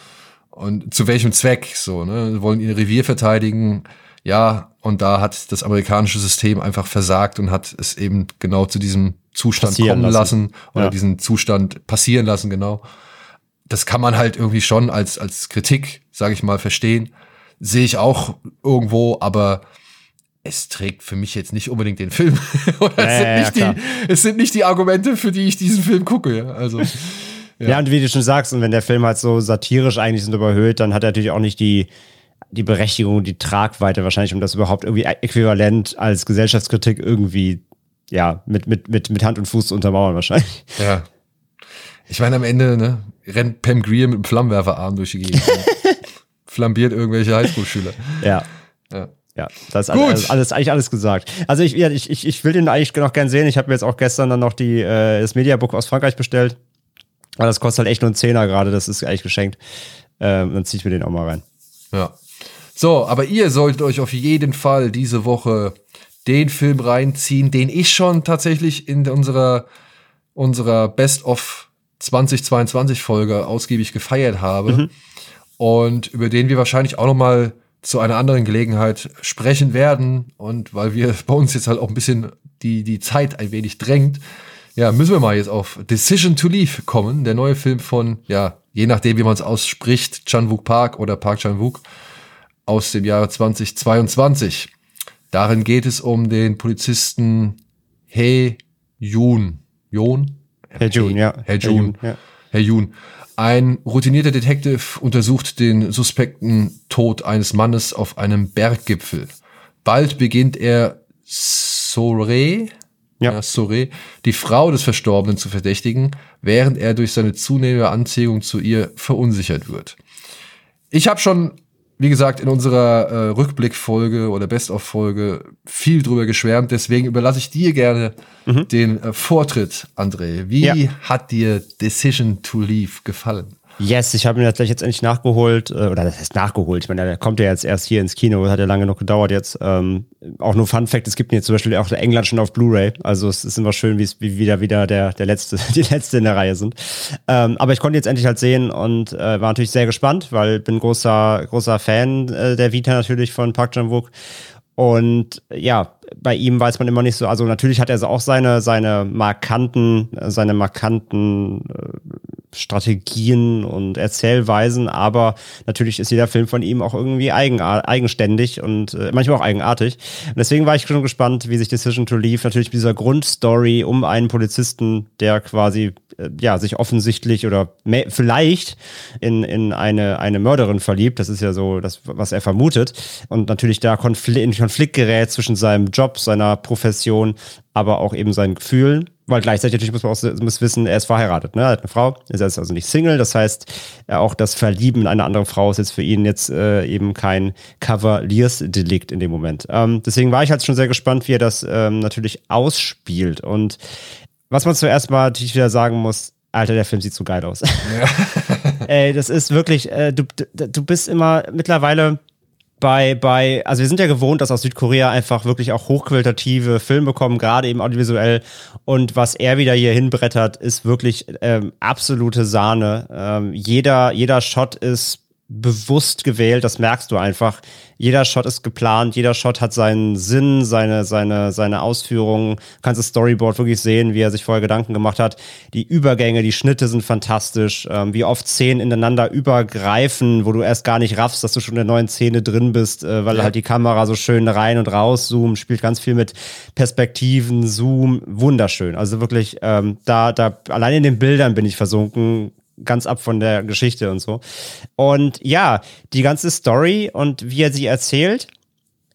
Und zu welchem Zweck, so, ne? Sie wollen ihr Revier verteidigen, ja, und da hat das amerikanische System einfach versagt und hat es eben genau zu diesem Zustand passieren kommen lassen, lassen oder ja. diesen Zustand passieren lassen, genau das kann man halt irgendwie schon als, als Kritik, sage ich mal, verstehen. Sehe ich auch irgendwo, aber es trägt für mich jetzt nicht unbedingt den Film. [laughs] Oder es, sind nicht ja, die, es sind nicht die Argumente, für die ich diesen Film gucke. Ja? Also, [laughs]
ja. ja, und wie du schon sagst, und wenn der Film halt so satirisch eigentlich sind überhöht, dann hat er natürlich auch nicht die, die Berechtigung, die Tragweite wahrscheinlich, um das überhaupt irgendwie äquivalent als Gesellschaftskritik irgendwie, ja, mit, mit, mit, mit Hand und Fuß zu untermauern wahrscheinlich.
Ja. Ich meine, am Ende ne, rennt Pam Greer mit einem Flammenwerferarm durch die Gegend. [laughs] flambiert irgendwelche Highschool-Schüler. [laughs]
Ja. ja. Ja, das ist alles, alles, eigentlich alles gesagt. Also ich, ich, ich, ich will den eigentlich noch gern sehen. Ich habe mir jetzt auch gestern dann noch die, äh, das Mediabook aus Frankreich bestellt. Aber das kostet halt echt nur einen Zehner gerade, das ist eigentlich geschenkt. Ähm, dann ziehe ich mir den auch mal rein.
Ja. So, aber ihr solltet euch auf jeden Fall diese Woche den Film reinziehen, den ich schon tatsächlich in unserer, unserer Best-of 2022 Folge ausgiebig gefeiert habe mhm. Und über den wir wahrscheinlich auch noch mal zu einer anderen Gelegenheit sprechen werden und weil wir bei uns jetzt halt auch ein bisschen die die Zeit ein wenig drängt, ja, müssen wir mal jetzt auf Decision to Leave kommen, der neue Film von ja, je nachdem wie man es ausspricht, Chan-wook Park oder Park Chan-wook aus dem Jahre 2022. Darin geht es um den Polizisten He Yoon. Yoon?
Herr June, ja.
June, ja. Herr June. Ein routinierter Detective untersucht den suspekten Tod eines Mannes auf einem Berggipfel. Bald beginnt er Sore, ja. ja Sore, die Frau des Verstorbenen zu verdächtigen, während er durch seine zunehmende Anziehung zu ihr verunsichert wird. Ich habe schon wie gesagt, in unserer äh, Rückblickfolge oder Best-of-Folge viel drüber geschwärmt. Deswegen überlasse ich dir gerne mhm. den äh, Vortritt, André. Wie ja. hat dir Decision to Leave gefallen?
Yes, ich habe ihn tatsächlich jetzt endlich nachgeholt, äh, oder das heißt nachgeholt. Ich meine, der kommt ja jetzt erst hier ins Kino, hat ja lange noch gedauert jetzt. Ähm, auch nur Fun Fact, es gibt jetzt zum Beispiel auch England schon auf Blu-ray. Also es ist immer schön, wie es wie wieder wieder der, der letzte, [laughs] die letzte in der Reihe sind. Ähm, aber ich konnte jetzt endlich halt sehen und äh, war natürlich sehr gespannt, weil bin großer, großer Fan äh, der Vita natürlich von Park Chan-wook. Und ja, bei ihm weiß man immer nicht so, also natürlich hat er auch seine, seine markanten, seine markanten äh, Strategien und Erzählweisen, aber natürlich ist jeder Film von ihm auch irgendwie eigen, eigenständig und äh, manchmal auch eigenartig. Und deswegen war ich schon gespannt, wie sich Decision to Leave natürlich mit dieser Grundstory um einen Polizisten, der quasi äh, ja sich offensichtlich oder vielleicht in, in eine, eine Mörderin verliebt, das ist ja so das, was er vermutet, und natürlich da Konfl in Konflikt gerät zwischen seinem Job, seiner Profession, aber auch eben seinen Gefühlen weil gleichzeitig natürlich muss man auch muss wissen, er ist verheiratet, ne? Er hat eine Frau, er ist also nicht Single. Das heißt, auch das Verlieben in eine andere Frau ist jetzt für ihn jetzt äh, eben kein Kavaliersdelikt in dem Moment. Ähm, deswegen war ich halt schon sehr gespannt, wie er das ähm, natürlich ausspielt. Und was man zuerst mal natürlich wieder sagen muss, Alter, der Film sieht so geil aus. Ja. [laughs] Ey, das ist wirklich, äh, du, du bist immer mittlerweile bei, bei, also wir sind ja gewohnt, dass aus Südkorea einfach wirklich auch hochqualitative Filme kommen, gerade eben audiovisuell. Und was er wieder hier hinbrettert, ist wirklich ähm, absolute Sahne. Ähm, jeder, jeder Shot ist bewusst gewählt, das merkst du einfach. Jeder Shot ist geplant, jeder Shot hat seinen Sinn, seine, seine, seine Ausführungen. Du kannst das Storyboard wirklich sehen, wie er sich vorher Gedanken gemacht hat. Die Übergänge, die Schnitte sind fantastisch, ähm, wie oft Szenen ineinander übergreifen, wo du erst gar nicht raffst, dass du schon in der neuen Szene drin bist, äh, weil ja. halt die Kamera so schön rein und raus zoomt, spielt ganz viel mit Perspektiven, Zoom, wunderschön. Also wirklich, ähm, da, da, allein in den Bildern bin ich versunken ganz ab von der Geschichte und so. Und ja, die ganze Story und wie er sie erzählt,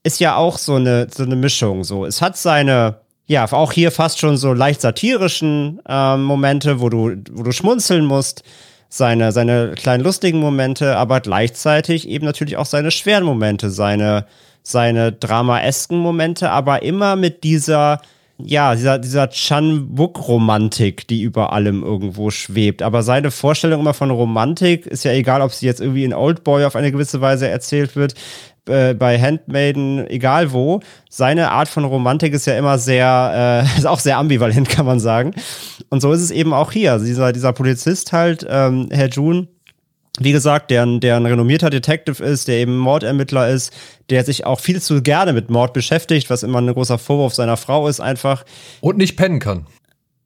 ist ja auch so eine, so eine Mischung. So, es hat seine, ja, auch hier fast schon so leicht satirischen äh, Momente, wo du, wo du schmunzeln musst, seine, seine kleinen lustigen Momente, aber gleichzeitig eben natürlich auch seine schweren Momente, seine, seine dramaesken Momente, aber immer mit dieser ja, dieser, dieser Chan-Wook-Romantik, die über allem irgendwo schwebt. Aber seine Vorstellung immer von Romantik ist ja egal, ob sie jetzt irgendwie in Oldboy auf eine gewisse Weise erzählt wird, äh, bei Handmaiden, egal wo. Seine Art von Romantik ist ja immer sehr, äh, [laughs] ist auch sehr ambivalent, kann man sagen. Und so ist es eben auch hier. Dieser, dieser Polizist halt, ähm, Herr June, wie gesagt, der, der ein renommierter Detective ist, der eben Mordermittler ist, der sich auch viel zu gerne mit Mord beschäftigt, was immer ein großer Vorwurf seiner Frau ist einfach.
Und nicht pennen kann.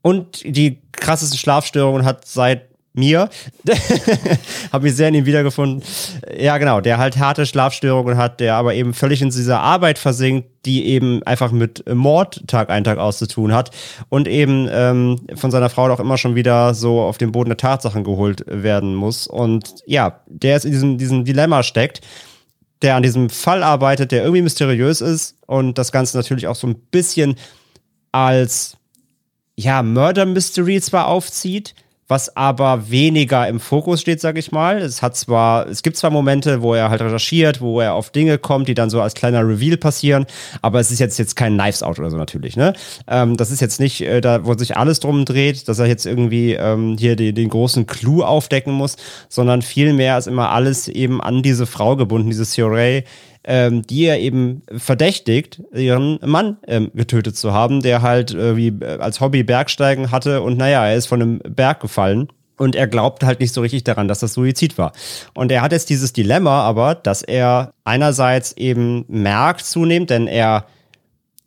Und die krassesten Schlafstörungen hat seit mir. [laughs] Habe mich sehr in ihm wiedergefunden. Ja, genau, der halt harte Schlafstörungen hat, der aber eben völlig in dieser Arbeit versinkt, die eben einfach mit Mord Tag ein, Tag aus zu tun hat und eben ähm, von seiner Frau auch immer schon wieder so auf den Boden der Tatsachen geholt werden muss. Und ja, der jetzt in diesem, diesem Dilemma steckt, der an diesem Fall arbeitet, der irgendwie mysteriös ist und das Ganze natürlich auch so ein bisschen als ja, Murder Mystery zwar aufzieht, was aber weniger im Fokus steht, sag ich mal. Es hat zwar, es gibt zwar Momente, wo er halt recherchiert, wo er auf Dinge kommt, die dann so als kleiner Reveal passieren, aber es ist jetzt jetzt kein Knives Out oder so natürlich, ne? Ähm, das ist jetzt nicht, äh, da wo sich alles drum dreht, dass er jetzt irgendwie ähm, hier die, den großen Clou aufdecken muss, sondern vielmehr ist immer alles eben an diese Frau gebunden, diese Theorie, ähm, die er eben verdächtigt, ihren Mann ähm, getötet zu haben, der halt äh, wie äh, als Hobby Bergsteigen hatte und naja, er ist von einem Berg gefallen. Und er glaubt halt nicht so richtig daran, dass das Suizid war. Und er hat jetzt dieses Dilemma aber, dass er einerseits eben merkt zunehmend, denn er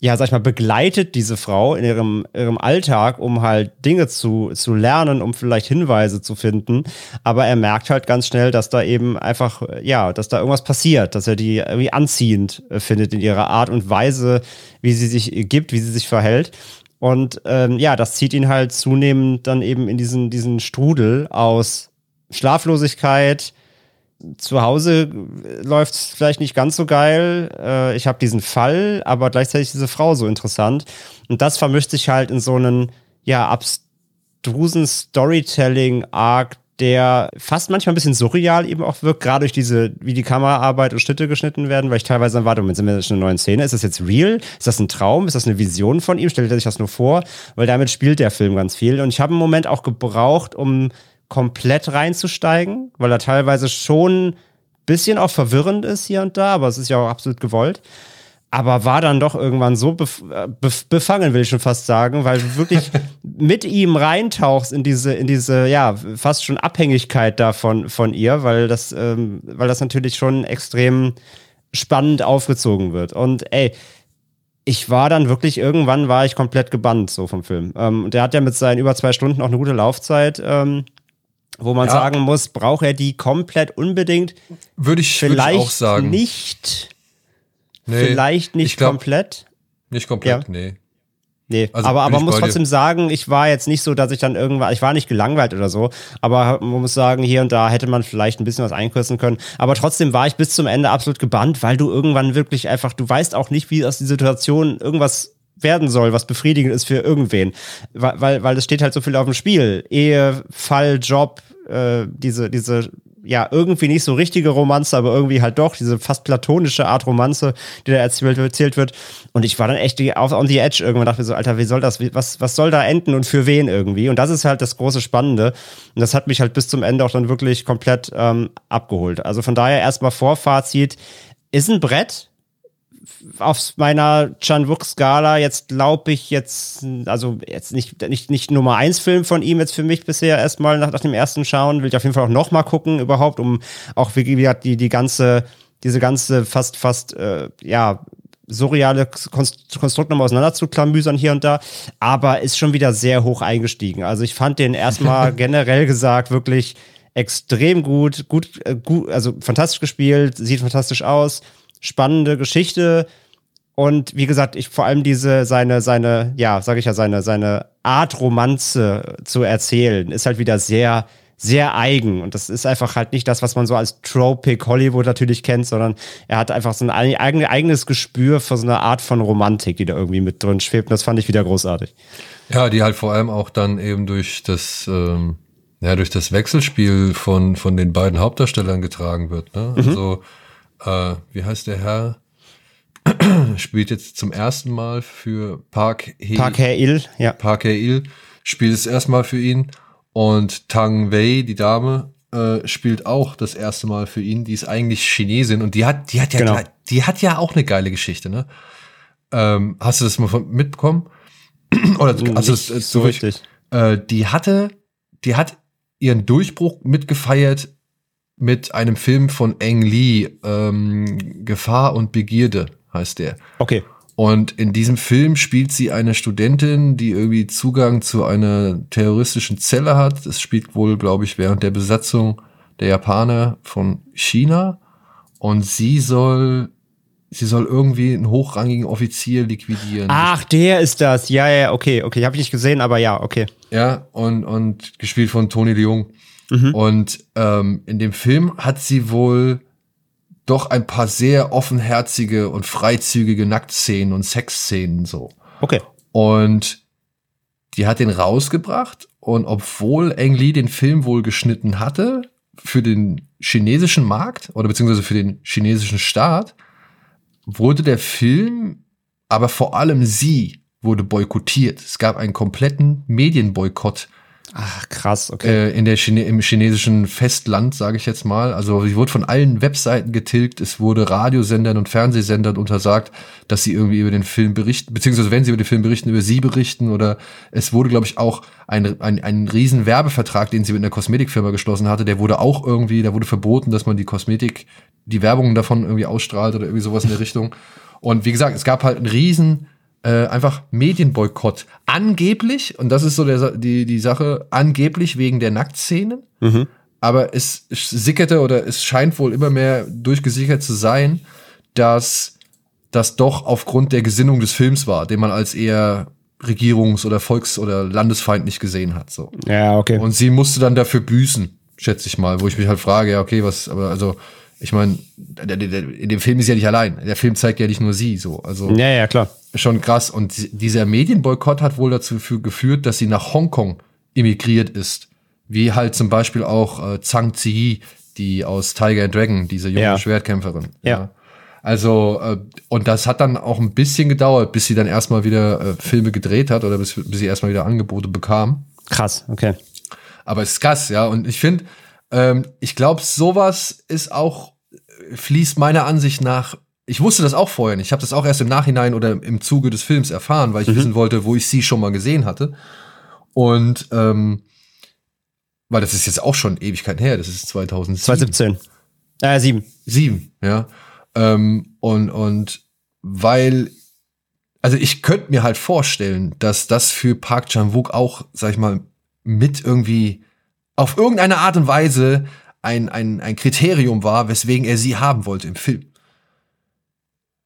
ja, sag ich mal, begleitet diese Frau in ihrem, ihrem Alltag, um halt Dinge zu, zu lernen, um vielleicht Hinweise zu finden. Aber er merkt halt ganz schnell, dass da eben einfach, ja, dass da irgendwas passiert, dass er die irgendwie anziehend äh, findet in ihrer Art und Weise, wie sie sich gibt, wie sie sich verhält. Und ähm, ja, das zieht ihn halt zunehmend dann eben in diesen, diesen Strudel aus Schlaflosigkeit, zu Hause läuft es vielleicht nicht ganz so geil. Äh, ich habe diesen Fall, aber gleichzeitig diese Frau so interessant. Und das vermischt sich halt in so einen, ja, abstrusen Storytelling-Arc, der fast manchmal ein bisschen surreal eben auch wirkt, gerade durch diese, wie die Kameraarbeit und Schnitte geschnitten werden, weil ich teilweise dann warte, Moment, sind wir schon in einer neuen Szene? Ist das jetzt real? Ist das ein Traum? Ist das eine Vision von ihm? Stellt er sich das nur vor? Weil damit spielt der Film ganz viel. Und ich habe einen Moment auch gebraucht, um komplett reinzusteigen, weil er teilweise schon ein bisschen auch verwirrend ist hier und da, aber es ist ja auch absolut gewollt. Aber war dann doch irgendwann so bef äh, bef befangen, will ich schon fast sagen, weil du wirklich [laughs] mit ihm reintauchst in diese, in diese, ja, fast schon Abhängigkeit davon von ihr, weil das, ähm, weil das natürlich schon extrem spannend aufgezogen wird. Und ey, ich war dann wirklich, irgendwann war ich komplett gebannt so vom Film. Ähm, der hat ja mit seinen über zwei Stunden auch eine gute Laufzeit. Ähm, wo man ja. sagen muss, braucht er die komplett unbedingt?
Würde ich, vielleicht würd ich auch sagen.
Nicht. Nee, vielleicht nicht glaub, komplett.
Nicht komplett, ja. nee.
Nee, also aber, aber man muss trotzdem dir. sagen, ich war jetzt nicht so, dass ich dann irgendwann, ich war nicht gelangweilt oder so, aber man muss sagen, hier und da hätte man vielleicht ein bisschen was einkürzen können. Aber trotzdem war ich bis zum Ende absolut gebannt, weil du irgendwann wirklich einfach, du weißt auch nicht, wie aus der Situation irgendwas werden soll, was befriedigend ist für irgendwen. Weil, weil, weil es steht halt so viel auf dem Spiel. Ehe, Fall, Job, äh, diese, diese, ja, irgendwie nicht so richtige Romanze, aber irgendwie halt doch, diese fast platonische Art Romanze, die da erzählt, erzählt wird. Und ich war dann echt auf on the edge irgendwann, dachte mir so, Alter, wie soll das, was, was soll da enden und für wen irgendwie? Und das ist halt das große Spannende. Und das hat mich halt bis zum Ende auch dann wirklich komplett ähm, abgeholt. Also von daher erstmal Vorfazit ist ein Brett. Auf meiner Chan Wook Skala jetzt glaube ich jetzt, also jetzt nicht, nicht, nicht Nummer eins Film von ihm jetzt für mich bisher erstmal nach, nach dem ersten Schauen. Will ich auf jeden Fall auch nochmal gucken überhaupt, um auch wie gesagt die, die ganze, diese ganze fast, fast, äh, ja, surreale Konstrukt nochmal auseinanderzuklamüsern hier und da, aber ist schon wieder sehr hoch eingestiegen. Also ich fand den erstmal [laughs] generell gesagt wirklich extrem gut, gut, äh, gut, also fantastisch gespielt, sieht fantastisch aus, spannende Geschichte und wie gesagt, ich vor allem diese seine seine ja, sage ich ja seine seine Art Romanze zu erzählen ist halt wieder sehr sehr eigen und das ist einfach halt nicht das, was man so als Tropic Hollywood natürlich kennt, sondern er hat einfach so ein eigen, eigenes Gespür für so eine Art von Romantik, die da irgendwie mit drin schwebt und das fand ich wieder großartig.
Ja, die halt vor allem auch dann eben durch das ähm, ja, durch das Wechselspiel von, von den beiden Hauptdarstellern getragen wird. Ne? Mhm. Also, äh, wie heißt der Herr? [clears throat] spielt jetzt zum ersten Mal für Park
He Park Hae-il,
ja. Park Hae-il spielt es erstmal für ihn und Tang Wei, die Dame, äh, spielt auch das erste Mal für ihn. Die ist eigentlich Chinesin und die hat, die hat ja, genau. die hat ja auch eine geile Geschichte, ne? Ähm, hast du das mal von, mitbekommen? [clears throat] Oder also
das, so richtig?
Äh, die hatte, die hat ihren Durchbruch mitgefeiert mit einem Film von Eng Lee, ähm, Gefahr und Begierde heißt der.
Okay.
Und in diesem Film spielt sie eine Studentin, die irgendwie Zugang zu einer terroristischen Zelle hat. Es spielt wohl, glaube ich, während der Besatzung der Japaner von China. Und sie soll sie soll irgendwie einen hochrangigen Offizier liquidieren.
Ach, der ist das. Ja, ja, okay, okay. Habe ich nicht gesehen, aber ja, okay.
Ja, und, und gespielt von Tony Leung. Mhm. Und ähm, in dem Film hat sie wohl doch ein paar sehr offenherzige und freizügige Nacktszenen und Sexszenen so.
Okay.
Und die hat den rausgebracht und obwohl Eng Lee den Film wohl geschnitten hatte für den chinesischen Markt oder beziehungsweise für den chinesischen Staat, wurde der Film, aber vor allem sie, wurde boykottiert. Es gab einen kompletten Medienboykott.
Ach, krass, okay.
Äh, in der Chine Im chinesischen Festland, sage ich jetzt mal. Also sie wurde von allen Webseiten getilgt. Es wurde Radiosendern und Fernsehsendern untersagt, dass sie irgendwie über den Film berichten, beziehungsweise wenn sie über den Film berichten, über sie berichten. Oder es wurde, glaube ich, auch ein, ein, ein riesen Werbevertrag, den sie mit einer Kosmetikfirma geschlossen hatte, der wurde auch irgendwie, da wurde verboten, dass man die Kosmetik die Werbung davon irgendwie ausstrahlt oder irgendwie sowas in der Richtung. Und wie gesagt, es gab halt einen riesen äh, einfach Medienboykott. Angeblich, und das ist so der, die, die Sache, angeblich wegen der Nacktszenen. Mhm. Aber es, sickerte oder es scheint wohl immer mehr durchgesichert zu sein, dass das doch aufgrund der Gesinnung des Films war, den man als eher regierungs- oder volks- oder landesfeindlich gesehen hat. So.
Ja, okay.
Und sie musste dann dafür büßen, schätze ich mal, wo ich mich halt frage, ja, okay, was, aber also ich meine, in dem Film ist ja nicht allein. Der Film zeigt ja nicht nur sie so. Also
ja, ja, klar.
Schon krass. Und dieser Medienboykott hat wohl dazu geführt, dass sie nach Hongkong emigriert ist. Wie halt zum Beispiel auch äh, Zhang Ziyi, die aus Tiger and Dragon, diese junge ja. Schwertkämpferin.
Ja. ja.
Also, äh, und das hat dann auch ein bisschen gedauert, bis sie dann erstmal wieder äh, Filme gedreht hat oder bis, bis sie erstmal wieder Angebote bekam.
Krass, okay.
Aber es ist krass, ja. Und ich finde, ähm, ich glaube, sowas ist auch, fließt meiner Ansicht nach ich wusste das auch vorher nicht. Ich habe das auch erst im Nachhinein oder im Zuge des Films erfahren, weil ich mhm. wissen wollte, wo ich sie schon mal gesehen hatte. Und ähm, weil das ist jetzt auch schon Ewigkeit her, das ist 2017.
2017. Äh, sieben.
Sieben, ja. Ähm, und, und weil, also ich könnte mir halt vorstellen, dass das für Park Chan-wook auch, sag ich mal, mit irgendwie auf irgendeine Art und Weise ein, ein, ein Kriterium war, weswegen er sie haben wollte im Film.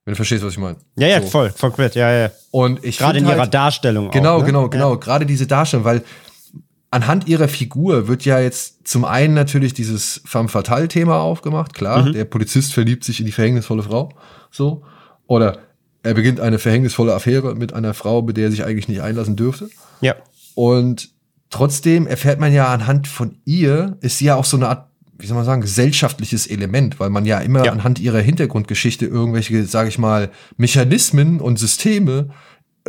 Wenn du verstehst, was ich meine.
Ja, ja, so. voll, voll quit, ja, ja.
Und ich
Gerade in halt, ihrer Darstellung
Genau,
auch, ne?
genau, genau. Ja. Gerade diese Darstellung, weil anhand ihrer Figur wird ja jetzt zum einen natürlich dieses Femme Fatale Thema aufgemacht, klar. Mhm. Der Polizist verliebt sich in die verhängnisvolle Frau, so. Oder er beginnt eine verhängnisvolle Affäre mit einer Frau, mit der er sich eigentlich nicht einlassen dürfte.
Ja.
Und trotzdem erfährt man ja anhand von ihr, ist sie ja auch so eine Art, wie soll man sagen, gesellschaftliches Element, weil man ja immer ja. anhand ihrer Hintergrundgeschichte irgendwelche, sage ich mal, Mechanismen und Systeme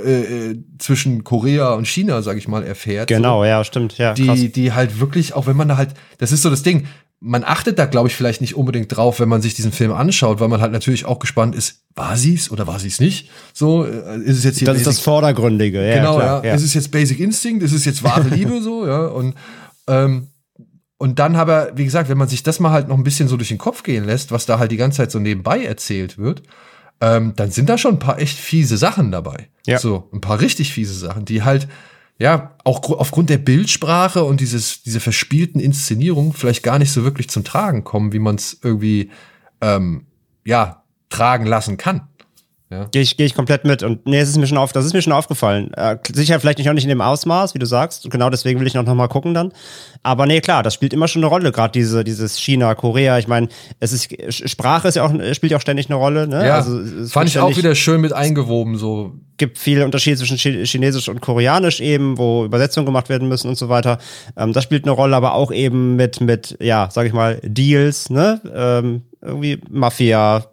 äh, äh, zwischen Korea und China, sage ich mal, erfährt.
Genau, so, ja, stimmt, ja.
Die, die halt wirklich, auch wenn man da halt, das ist so das Ding, man achtet da, glaube ich, vielleicht nicht unbedingt drauf, wenn man sich diesen Film anschaut, weil man halt natürlich auch gespannt ist, war sie's oder war sie's nicht? So, äh, ist es jetzt hier
Das Basic, ist das Vordergründige, ja.
Genau, klar, ja. ja. Ist es jetzt Basic Instinct? Ist es jetzt wahre [laughs] Liebe so, ja? Und, ähm, und dann aber, wie gesagt, wenn man sich das mal halt noch ein bisschen so durch den Kopf gehen lässt, was da halt die ganze Zeit so nebenbei erzählt wird, ähm, dann sind da schon ein paar echt fiese Sachen dabei. Ja. So, ein paar richtig fiese Sachen, die halt, ja, auch aufgrund der Bildsprache und dieses, diese verspielten Inszenierungen vielleicht gar nicht so wirklich zum Tragen kommen, wie man es irgendwie, ähm, ja, tragen lassen kann.
Ja. Gehe ich, geh ich komplett mit. Und nee, es ist mir schon auf, das ist mir schon aufgefallen. Äh, sicher vielleicht nicht auch nicht in dem Ausmaß, wie du sagst. genau deswegen will ich noch, noch mal gucken dann. Aber nee, klar, das spielt immer schon eine Rolle, gerade diese, dieses China, Korea. Ich meine, es ist Sprache ist ja auch, spielt ja auch ständig eine Rolle. Ne?
Ja, also, fand ich auch wieder schön mit eingewoben. So
gibt viele Unterschiede zwischen Chinesisch und Koreanisch eben, wo Übersetzungen gemacht werden müssen und so weiter. Ähm, das spielt eine Rolle, aber auch eben mit mit ja, sag ich mal Deals, ne? Ähm, irgendwie Mafia,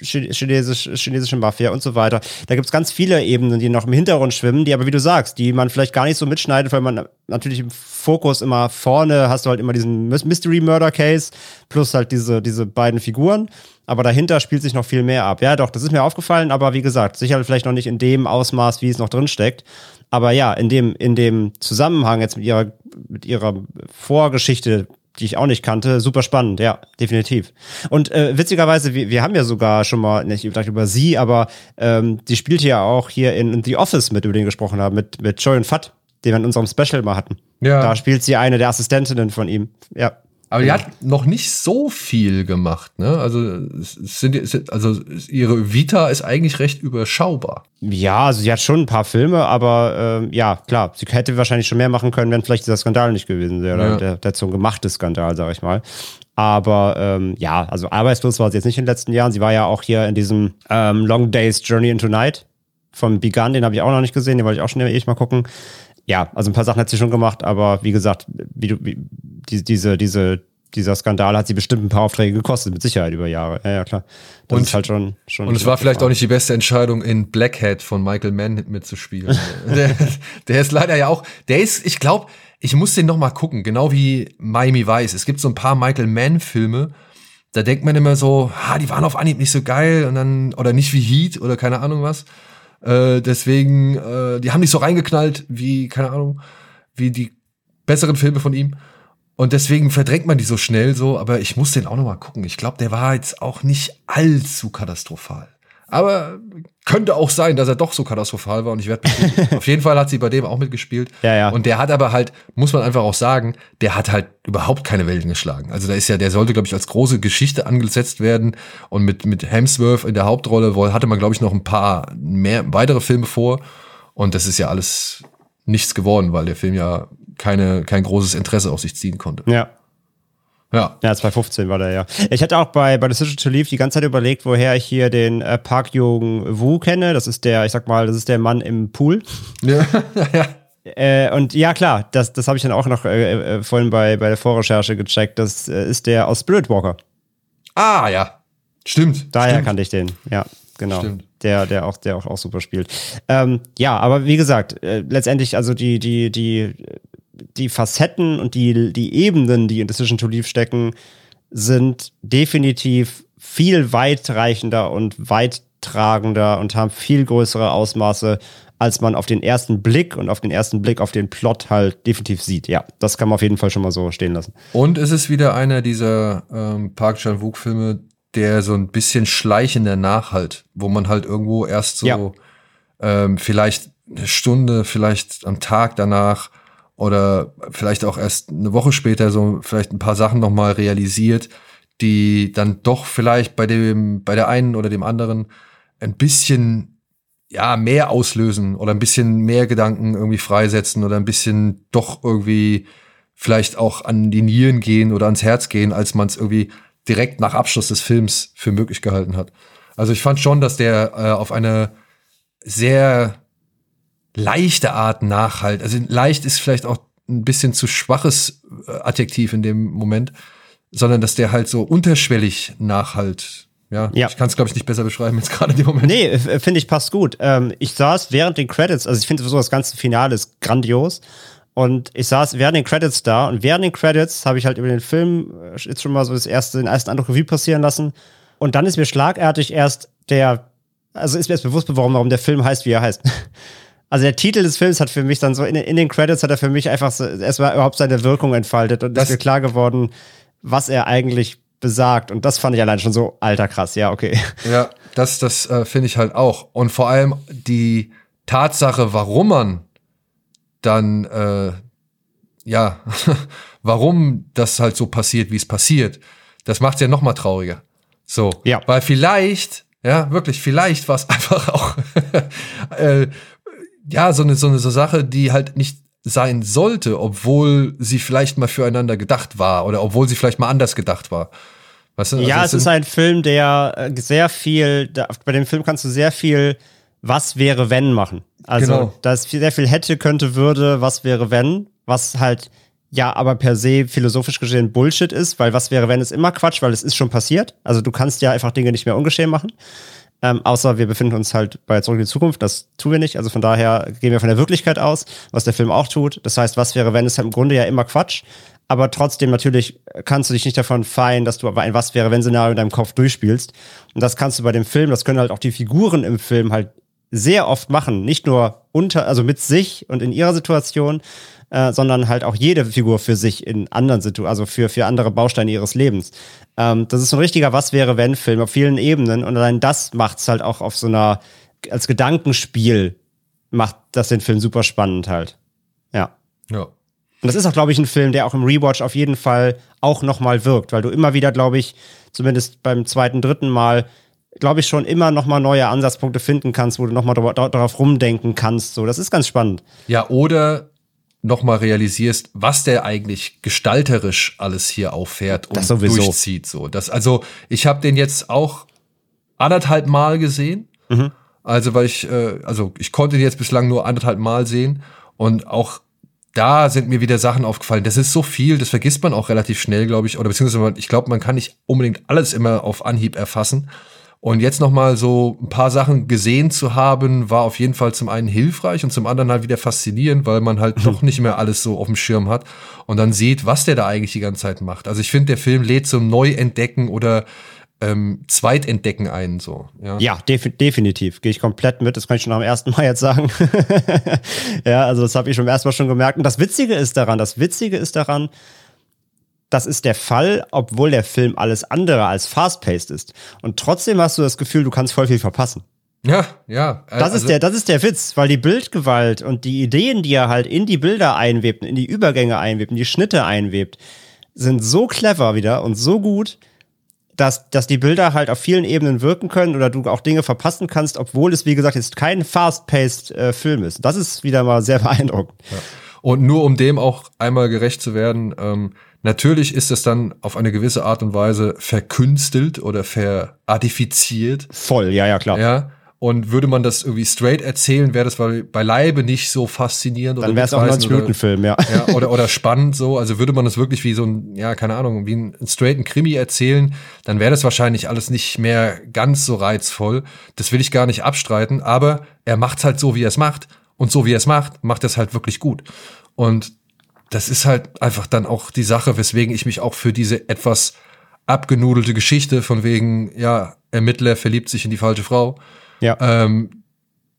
Chinesisch, chinesische Mafia und so weiter. Da gibt es ganz viele Ebenen, die noch im Hintergrund schwimmen, die aber, wie du sagst, die man vielleicht gar nicht so mitschneidet, weil man natürlich im Fokus immer vorne hast du halt immer diesen Mystery Murder Case plus halt diese, diese beiden Figuren. Aber dahinter spielt sich noch viel mehr ab. Ja, doch, das ist mir aufgefallen, aber wie gesagt, sicher vielleicht noch nicht in dem Ausmaß, wie es noch drin steckt. Aber ja, in dem, in dem Zusammenhang jetzt mit ihrer, mit ihrer Vorgeschichte die ich auch nicht kannte. Super spannend, ja, definitiv. Und äh, witzigerweise, wir, wir haben ja sogar schon mal, nicht vielleicht über sie, aber ähm, die spielt ja auch hier in The Office mit, über den gesprochen haben, mit, mit Joy und Fat, den wir in unserem Special mal hatten. Ja. Da spielt sie eine der Assistentinnen von ihm. Ja.
Aber die hat noch nicht so viel gemacht, ne? Also, es sind, also ihre Vita ist eigentlich recht überschaubar.
Ja, also sie hat schon ein paar Filme, aber äh, ja, klar, sie hätte wahrscheinlich schon mehr machen können, wenn vielleicht dieser Skandal nicht gewesen wäre. Ja. Der, der so gemachte Skandal, sag ich mal. Aber ähm, ja, also arbeitslos war sie jetzt nicht in den letzten Jahren. Sie war ja auch hier in diesem ähm, Long Days Journey into Night vom Begun, den habe ich auch noch nicht gesehen, den wollte ich auch schon ewig mal gucken ja, also ein paar Sachen hat sie schon gemacht, aber wie gesagt, wie du, wie, die, diese, diese, dieser Skandal hat sie bestimmt ein paar Aufträge gekostet, mit Sicherheit über Jahre. Ja, ja klar.
Das und, ist halt schon, schon und es war vielleicht auch nicht die beste Entscheidung, in Blackhead von Michael Mann mitzuspielen. [laughs] der, der ist leider ja auch, der ist, ich glaube, ich muss den noch mal gucken, genau wie Miami Vice. Es gibt so ein paar Michael Mann Filme, da denkt man immer so, ha, die waren auf Anhieb nicht so geil und dann, oder nicht wie Heat oder keine Ahnung was. Äh, deswegen, äh, die haben nicht so reingeknallt wie, keine Ahnung, wie die besseren Filme von ihm. Und deswegen verdrängt man die so schnell so, aber ich muss den auch noch mal gucken. Ich glaube, der war jetzt auch nicht allzu katastrophal. Aber könnte auch sein, dass er doch so katastrophal war und ich werde [laughs] Auf jeden Fall hat sie bei dem auch mitgespielt.
Ja, ja.
Und der hat aber halt, muss man einfach auch sagen, der hat halt überhaupt keine Wellen geschlagen. Also da ist ja, der sollte, glaube ich, als große Geschichte angesetzt werden. Und mit, mit Hemsworth in der Hauptrolle hatte man, glaube ich, noch ein paar mehr weitere Filme vor. Und das ist ja alles nichts geworden, weil der Film ja keine, kein großes Interesse auf sich ziehen konnte.
Ja. Ja. Ja, 2015 war der, ja. Ich hatte auch bei, bei Decision to Leave die ganze Zeit überlegt, woher ich hier den äh, Park Jung Woo kenne. Das ist der, ich sag mal, das ist der Mann im Pool. Ja, [laughs] ja. Äh, und ja, klar, das, das habe ich dann auch noch äh, äh, vorhin bei, bei der Vorrecherche gecheckt. Das äh, ist der aus Spirit Walker.
Ah, ja. Stimmt.
Daher
stimmt.
kannte ich den, ja. Genau. Stimmt. Der, der auch, der auch, auch super spielt. Ähm, ja, aber wie gesagt, äh, letztendlich, also die, die, die die Facetten und die, die Ebenen, die in Decision to Leave stecken, sind definitiv viel weitreichender und weittragender und haben viel größere Ausmaße, als man auf den ersten Blick und auf den ersten Blick auf den Plot halt definitiv sieht. Ja, das kann man auf jeden Fall schon mal so stehen lassen.
Und es ist wieder einer dieser ähm, Park Chan-wook-Filme, der so ein bisschen schleichender nachhalt, wo man halt irgendwo erst so ja. ähm, vielleicht eine Stunde, vielleicht am Tag danach oder vielleicht auch erst eine Woche später so vielleicht ein paar Sachen nochmal realisiert, die dann doch vielleicht bei dem, bei der einen oder dem anderen ein bisschen ja, mehr auslösen oder ein bisschen mehr Gedanken irgendwie freisetzen oder ein bisschen doch irgendwie vielleicht auch an die Nieren gehen oder ans Herz gehen, als man es irgendwie direkt nach Abschluss des Films für möglich gehalten hat. Also ich fand schon, dass der äh, auf eine sehr leichte Art nachhalt. Also leicht ist vielleicht auch ein bisschen zu schwaches äh, Adjektiv in dem Moment, sondern dass der halt so unterschwellig nachhalt. Ja, ja. ich kann es, glaube ich, nicht besser beschreiben jetzt gerade in dem Moment.
Nee, finde ich passt gut. Ähm, ich saß während den Credits, also ich finde so das ganze Finale ist grandios. Und ich saß während den Credits da und während den Credits habe ich halt über den Film äh, jetzt schon mal so das erste, den ersten Eindruck Revue passieren lassen. Und dann ist mir schlagartig erst der, also ist mir erst bewusst geworden, warum der Film heißt, wie er heißt. [laughs] Also der Titel des Films hat für mich dann so, in, in den Credits hat er für mich einfach so, erstmal überhaupt seine Wirkung entfaltet und das ist mir klar geworden, was er eigentlich besagt. Und das fand ich allein schon so alter krass, ja, okay.
Ja, das, das äh, finde ich halt auch. Und vor allem die Tatsache, warum man dann, äh, ja, [laughs] warum das halt so passiert, wie es passiert, das macht es ja noch mal trauriger. So, ja. weil vielleicht, ja, wirklich, vielleicht war es [laughs] einfach auch, äh, ja, so eine, so eine so Sache, die halt nicht sein sollte, obwohl sie vielleicht mal füreinander gedacht war oder obwohl sie vielleicht mal anders gedacht war.
Weißt du, also ja, es ist ein Film, der äh, sehr viel, da, bei dem Film kannst du sehr viel was wäre wenn machen. Also genau. da ist sehr viel hätte, könnte, würde, was wäre wenn, was halt ja aber per se philosophisch gesehen Bullshit ist, weil was wäre wenn ist immer Quatsch, weil es ist schon passiert. Also du kannst ja einfach Dinge nicht mehr ungeschehen machen. Ähm, außer wir befinden uns halt bei Zurück in die Zukunft, das tun wir nicht. Also von daher gehen wir von der Wirklichkeit aus, was der Film auch tut. Das heißt, was wäre wenn ist halt im Grunde ja immer Quatsch. Aber trotzdem natürlich kannst du dich nicht davon feiern, dass du aber ein Was wäre wenn Szenario in deinem Kopf durchspielst. Und das kannst du bei dem Film, das können halt auch die Figuren im Film halt sehr oft machen. Nicht nur unter, also mit sich und in ihrer Situation, äh, sondern halt auch jede Figur für sich in anderen Situationen, also für, für andere Bausteine ihres Lebens. Ähm, das ist so ein richtiger Was wäre wenn Film auf vielen Ebenen und allein das macht es halt auch auf so einer, als Gedankenspiel macht das den Film super spannend halt. Ja. Ja. Und das ist auch, glaube ich, ein Film, der auch im Rewatch auf jeden Fall auch nochmal wirkt, weil du immer wieder, glaube ich, zumindest beim zweiten, dritten Mal glaube ich, schon immer noch mal neue Ansatzpunkte finden kannst, wo du noch mal darauf rumdenken kannst. So, das ist ganz spannend.
Ja, oder noch mal realisierst, was der eigentlich gestalterisch alles hier auffährt und durchzieht. So, das, also ich habe den jetzt auch anderthalb Mal gesehen. Mhm. Also weil ich, äh, also ich konnte den jetzt bislang nur anderthalb Mal sehen und auch da sind mir wieder Sachen aufgefallen. Das ist so viel, das vergisst man auch relativ schnell, glaube ich. Oder beziehungsweise ich glaube, man kann nicht unbedingt alles immer auf Anhieb erfassen. Und jetzt nochmal so ein paar Sachen gesehen zu haben, war auf jeden Fall zum einen hilfreich und zum anderen halt wieder faszinierend, weil man halt [laughs] doch nicht mehr alles so auf dem Schirm hat und dann sieht, was der da eigentlich die ganze Zeit macht. Also ich finde, der Film lädt zum Neuentdecken oder ähm, Zweitentdecken ein, so.
Ja, ja def definitiv. Gehe ich komplett mit. Das kann ich schon am ersten Mal jetzt sagen. [laughs] ja, also das habe ich schon am ersten Mal schon gemerkt. Und das Witzige ist daran, das Witzige ist daran, das ist der Fall, obwohl der Film alles andere als fast-paced ist. Und trotzdem hast du das Gefühl, du kannst voll viel verpassen.
Ja, ja.
Also das ist also der, das ist der Witz, weil die Bildgewalt und die Ideen, die er halt in die Bilder einwebt, in die Übergänge einwebt, in die Schnitte einwebt, sind so clever wieder und so gut, dass, dass die Bilder halt auf vielen Ebenen wirken können oder du auch Dinge verpassen kannst, obwohl es, wie gesagt, jetzt kein fast-paced äh, Film ist. Das ist wieder mal sehr [laughs] beeindruckend. Ja.
Und nur um dem auch einmal gerecht zu werden, ähm, Natürlich ist es dann auf eine gewisse Art und Weise verkünstelt oder verartifiziert.
Voll, ja, ja, klar.
Ja. Und würde man das irgendwie straight erzählen, wäre das beileibe nicht so faszinierend.
Dann wäre es auch ein 90-Minuten-Film, ja.
ja. [laughs] oder, oder spannend so. Also würde man das wirklich wie so ein, ja, keine Ahnung, wie ein, ein straighten Krimi erzählen, dann wäre das wahrscheinlich alles nicht mehr ganz so reizvoll. Das will ich gar nicht abstreiten, aber er macht's halt so, wie er es macht. Und so wie er es macht, macht er es halt wirklich gut. Und das ist halt einfach dann auch die Sache, weswegen ich mich auch für diese etwas abgenudelte Geschichte von wegen, ja, Ermittler verliebt sich in die falsche Frau, ja. ähm,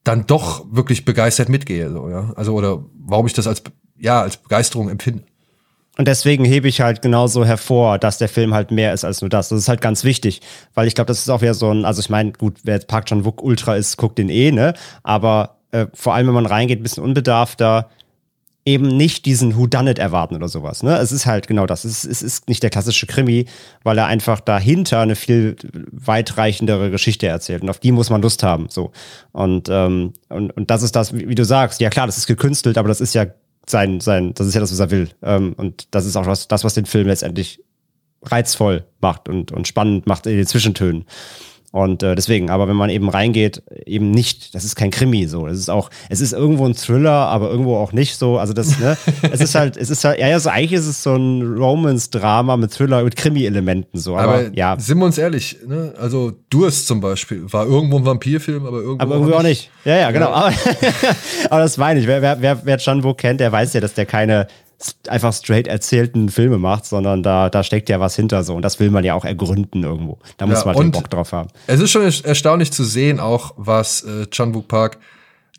dann doch wirklich begeistert mitgehe, so, ja. Also, oder warum ich das als, ja, als Begeisterung empfinde.
Und deswegen hebe ich halt genauso hervor, dass der Film halt mehr ist als nur das. Das ist halt ganz wichtig, weil ich glaube, das ist auch wieder so ein, also ich meine, gut, wer jetzt Park Chan Wook Ultra ist, guckt den eh, ne? Aber äh, vor allem, wenn man reingeht, ein bisschen unbedarfter, eben nicht diesen Whodunit erwarten oder sowas. Ne? Es ist halt genau das. Es ist, es ist nicht der klassische Krimi, weil er einfach dahinter eine viel weitreichendere Geschichte erzählt. Und auf die muss man Lust haben. So. Und, ähm, und, und das ist das, wie, wie du sagst, ja klar, das ist gekünstelt, aber das ist ja sein, sein, das ist ja das, was er will. Ähm, und das ist auch das, das, was den Film letztendlich reizvoll macht und, und spannend macht in den Zwischentönen. Und äh, deswegen, aber wenn man eben reingeht, eben nicht, das ist kein Krimi so. Es ist auch, es ist irgendwo ein Thriller, aber irgendwo auch nicht so. Also das, ne, es ist halt, es ist halt, ja, also eigentlich ist es so ein Romance-Drama mit Thriller, mit Krimi-Elementen so. Aber, aber, ja.
Sind wir uns ehrlich, ne? Also Durst zum Beispiel war irgendwo ein Vampirfilm, aber irgendwo,
aber irgendwo auch nicht. nicht. Ja, ja, genau. Ja. Aber, [laughs] aber das meine ich. Wer, wer, wer, wer Chan kennt, der weiß ja, dass der keine einfach straight erzählten Filme macht, sondern da, da steckt ja was hinter so. Und das will man ja auch ergründen irgendwo. Da muss ja, man den Bock drauf haben.
Es ist schon erstaunlich zu sehen, auch was äh, Chan Wook Park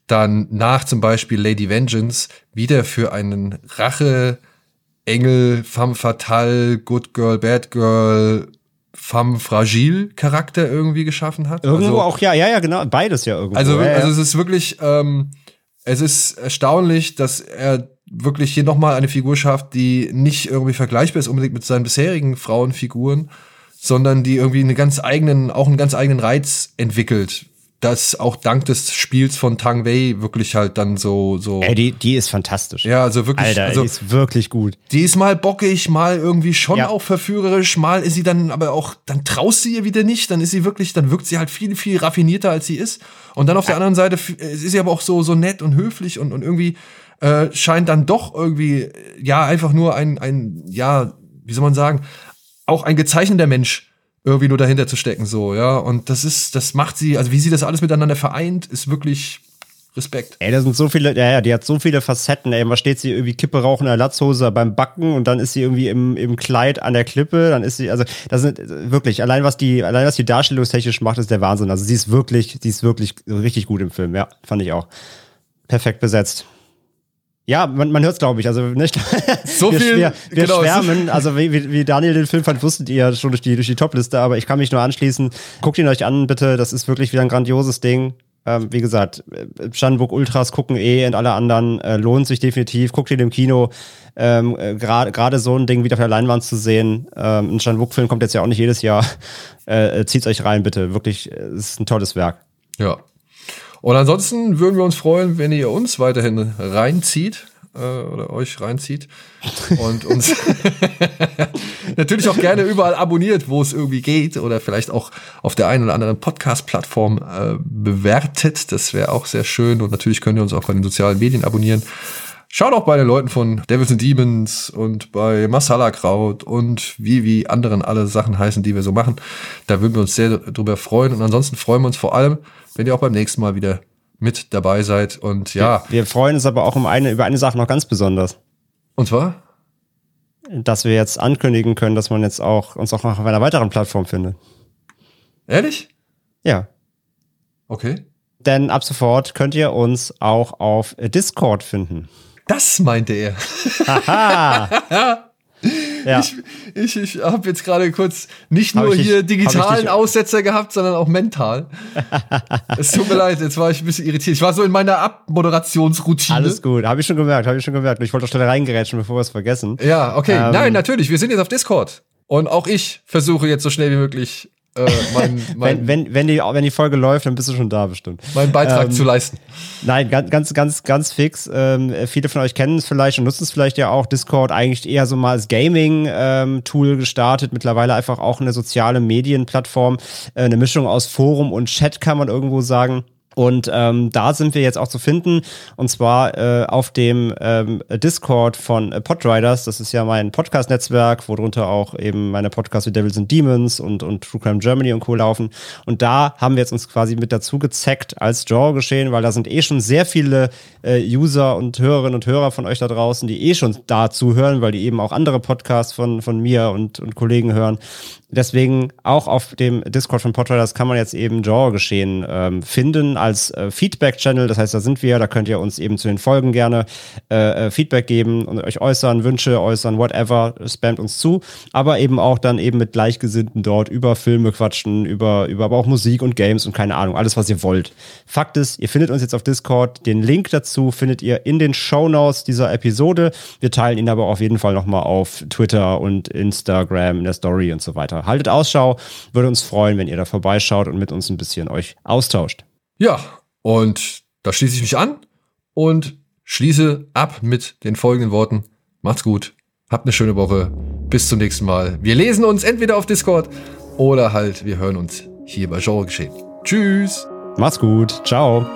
dann nach zum Beispiel Lady Vengeance wieder für einen Rache, Engel, femme fatale, good girl, bad girl, femme fragile Charakter irgendwie geschaffen hat.
Irgendwo also, auch, ja, ja, ja, genau, beides ja irgendwo.
Also,
ja,
also es ist wirklich, ähm, es ist erstaunlich, dass er wirklich hier nochmal eine Figur schafft, die nicht irgendwie vergleichbar ist unbedingt mit seinen bisherigen Frauenfiguren, sondern die irgendwie einen ganz eigenen, auch einen ganz eigenen Reiz entwickelt. Das auch dank des Spiels von Tang Wei wirklich halt dann so, so.
Ey, die, die ist fantastisch.
Ja, also wirklich.
Alter,
also,
die ist wirklich gut.
Die ist mal bockig, mal irgendwie schon ja. auch verführerisch, mal ist sie dann aber auch, dann traust sie ihr wieder nicht, dann ist sie wirklich, dann wirkt sie halt viel, viel raffinierter als sie ist. Und dann auf der anderen Seite ist sie aber auch so, so nett und höflich und, und irgendwie, äh, scheint dann doch irgendwie, ja, einfach nur ein, ein, ja, wie soll man sagen, auch ein gezeichneter Mensch irgendwie nur dahinter zu stecken, so, ja. Und das ist, das macht sie, also wie sie das alles miteinander vereint, ist wirklich Respekt.
Ey, da sind so viele, ja, ja, die hat so viele Facetten, ey. Mal steht sie irgendwie Kippe rauchen in der Latzhose beim Backen und dann ist sie irgendwie im, im Kleid an der Klippe, dann ist sie, also, das sind wirklich, allein was die, allein was die darstellungstechnisch macht, ist der Wahnsinn. Also, sie ist wirklich, sie ist wirklich richtig gut im Film, ja, fand ich auch. Perfekt besetzt. Ja, man, man hört es, glaube ich. Also [laughs] nicht.
So wir, viel.
Wir, wir genau, schwärmen. Also wie, wie Daniel den Film fand, wusstet ihr schon durch die, durch die Topliste, aber ich kann mich nur anschließen. Guckt ihn euch an, bitte. Das ist wirklich wieder ein grandioses Ding. Ähm, wie gesagt, Schanburg Ultras gucken eh und alle anderen äh, lohnt sich definitiv. Guckt ihn im Kino. Ähm, äh, Gerade so ein Ding wieder auf der Leinwand zu sehen. Ähm, ein Schanburg-Film kommt jetzt ja auch nicht jedes Jahr. [laughs] Äh, äh zieht's euch rein, bitte. Wirklich, es ist ein tolles Werk.
Ja, und ansonsten würden wir uns freuen, wenn ihr uns weiterhin reinzieht äh, oder euch reinzieht und uns [laughs] natürlich auch gerne überall abonniert, wo es irgendwie geht oder vielleicht auch auf der einen oder anderen Podcast-Plattform äh, bewertet. Das wäre auch sehr schön und natürlich könnt ihr uns auch bei den sozialen Medien abonnieren. Schaut auch bei den Leuten von Devils and Demons und bei Masala Kraut und wie, wie anderen alle Sachen heißen, die wir so machen. Da würden wir uns sehr drüber freuen. Und ansonsten freuen wir uns vor allem, wenn ihr auch beim nächsten Mal wieder mit dabei seid. Und ja.
Wir, wir freuen uns aber auch um eine, über eine Sache noch ganz besonders.
Und zwar?
Dass wir jetzt ankündigen können, dass man jetzt auch uns auch noch auf einer weiteren Plattform findet.
Ehrlich?
Ja.
Okay.
Denn ab sofort könnt ihr uns auch auf Discord finden.
Das meinte er. Haha. [laughs] Ja. Ich, ich, ich habe jetzt gerade kurz nicht nur dich, hier digitalen Aussetzer gehabt, sondern auch mental. [laughs] es tut mir leid, jetzt war ich ein bisschen irritiert. Ich war so in meiner Abmoderationsroutine.
Alles gut, habe ich schon gemerkt, habe ich schon gemerkt. Ich wollte doch schnell reingerätschen, bevor wir es vergessen.
Ja, okay. Ähm, Nein, natürlich, wir sind jetzt auf Discord. Und auch ich versuche jetzt so schnell wie möglich äh, mein, [laughs]
mein, wenn, wenn, wenn, die, wenn die Folge läuft, dann bist du schon da bestimmt.
Meinen Beitrag ähm, zu leisten.
Nein, ganz, ganz, ganz, ganz fix. Ähm, viele von euch kennen es vielleicht und nutzen es vielleicht ja auch. Discord eigentlich eher so mal als Gaming-Tool ähm, gestartet. Mittlerweile einfach auch eine soziale Medienplattform. Äh, eine Mischung aus Forum und Chat kann man irgendwo sagen. Und ähm, da sind wir jetzt auch zu finden. Und zwar äh, auf dem ähm, Discord von äh, Podriders. Das ist ja mein Podcast-Netzwerk, worunter auch eben meine Podcasts wie Devils and Demons und, und True Crime Germany und Co. laufen. Und da haben wir jetzt uns quasi mit dazu gezeckt als Genre geschehen, weil da sind eh schon sehr viele äh, User und Hörerinnen und Hörer von euch da draußen, die eh schon dazu hören, weil die eben auch andere Podcasts von, von mir und, und Kollegen hören. Deswegen auch auf dem Discord von Podriders kann man jetzt eben Genre-Geschehen ähm, finden als äh, Feedback-Channel. Das heißt, da sind wir, da könnt ihr uns eben zu den Folgen gerne äh, äh, Feedback geben und euch äußern, Wünsche äußern, whatever, spamt uns zu. Aber eben auch dann eben mit Gleichgesinnten dort über Filme quatschen, über, über aber auch Musik und Games und keine Ahnung, alles, was ihr wollt. Fakt ist, ihr findet uns jetzt auf Discord. Den Link dazu findet ihr in den Show Notes dieser Episode. Wir teilen ihn aber auf jeden Fall nochmal auf Twitter und Instagram in der Story und so weiter. Haltet Ausschau, würde uns freuen, wenn ihr da vorbeischaut und mit uns ein bisschen euch austauscht.
Ja, und da schließe ich mich an und schließe ab mit den folgenden Worten. Macht's gut, habt eine schöne Woche, bis zum nächsten Mal. Wir lesen uns entweder auf Discord oder halt, wir hören uns hier bei Genre geschehen. Tschüss.
Mach's gut. Ciao.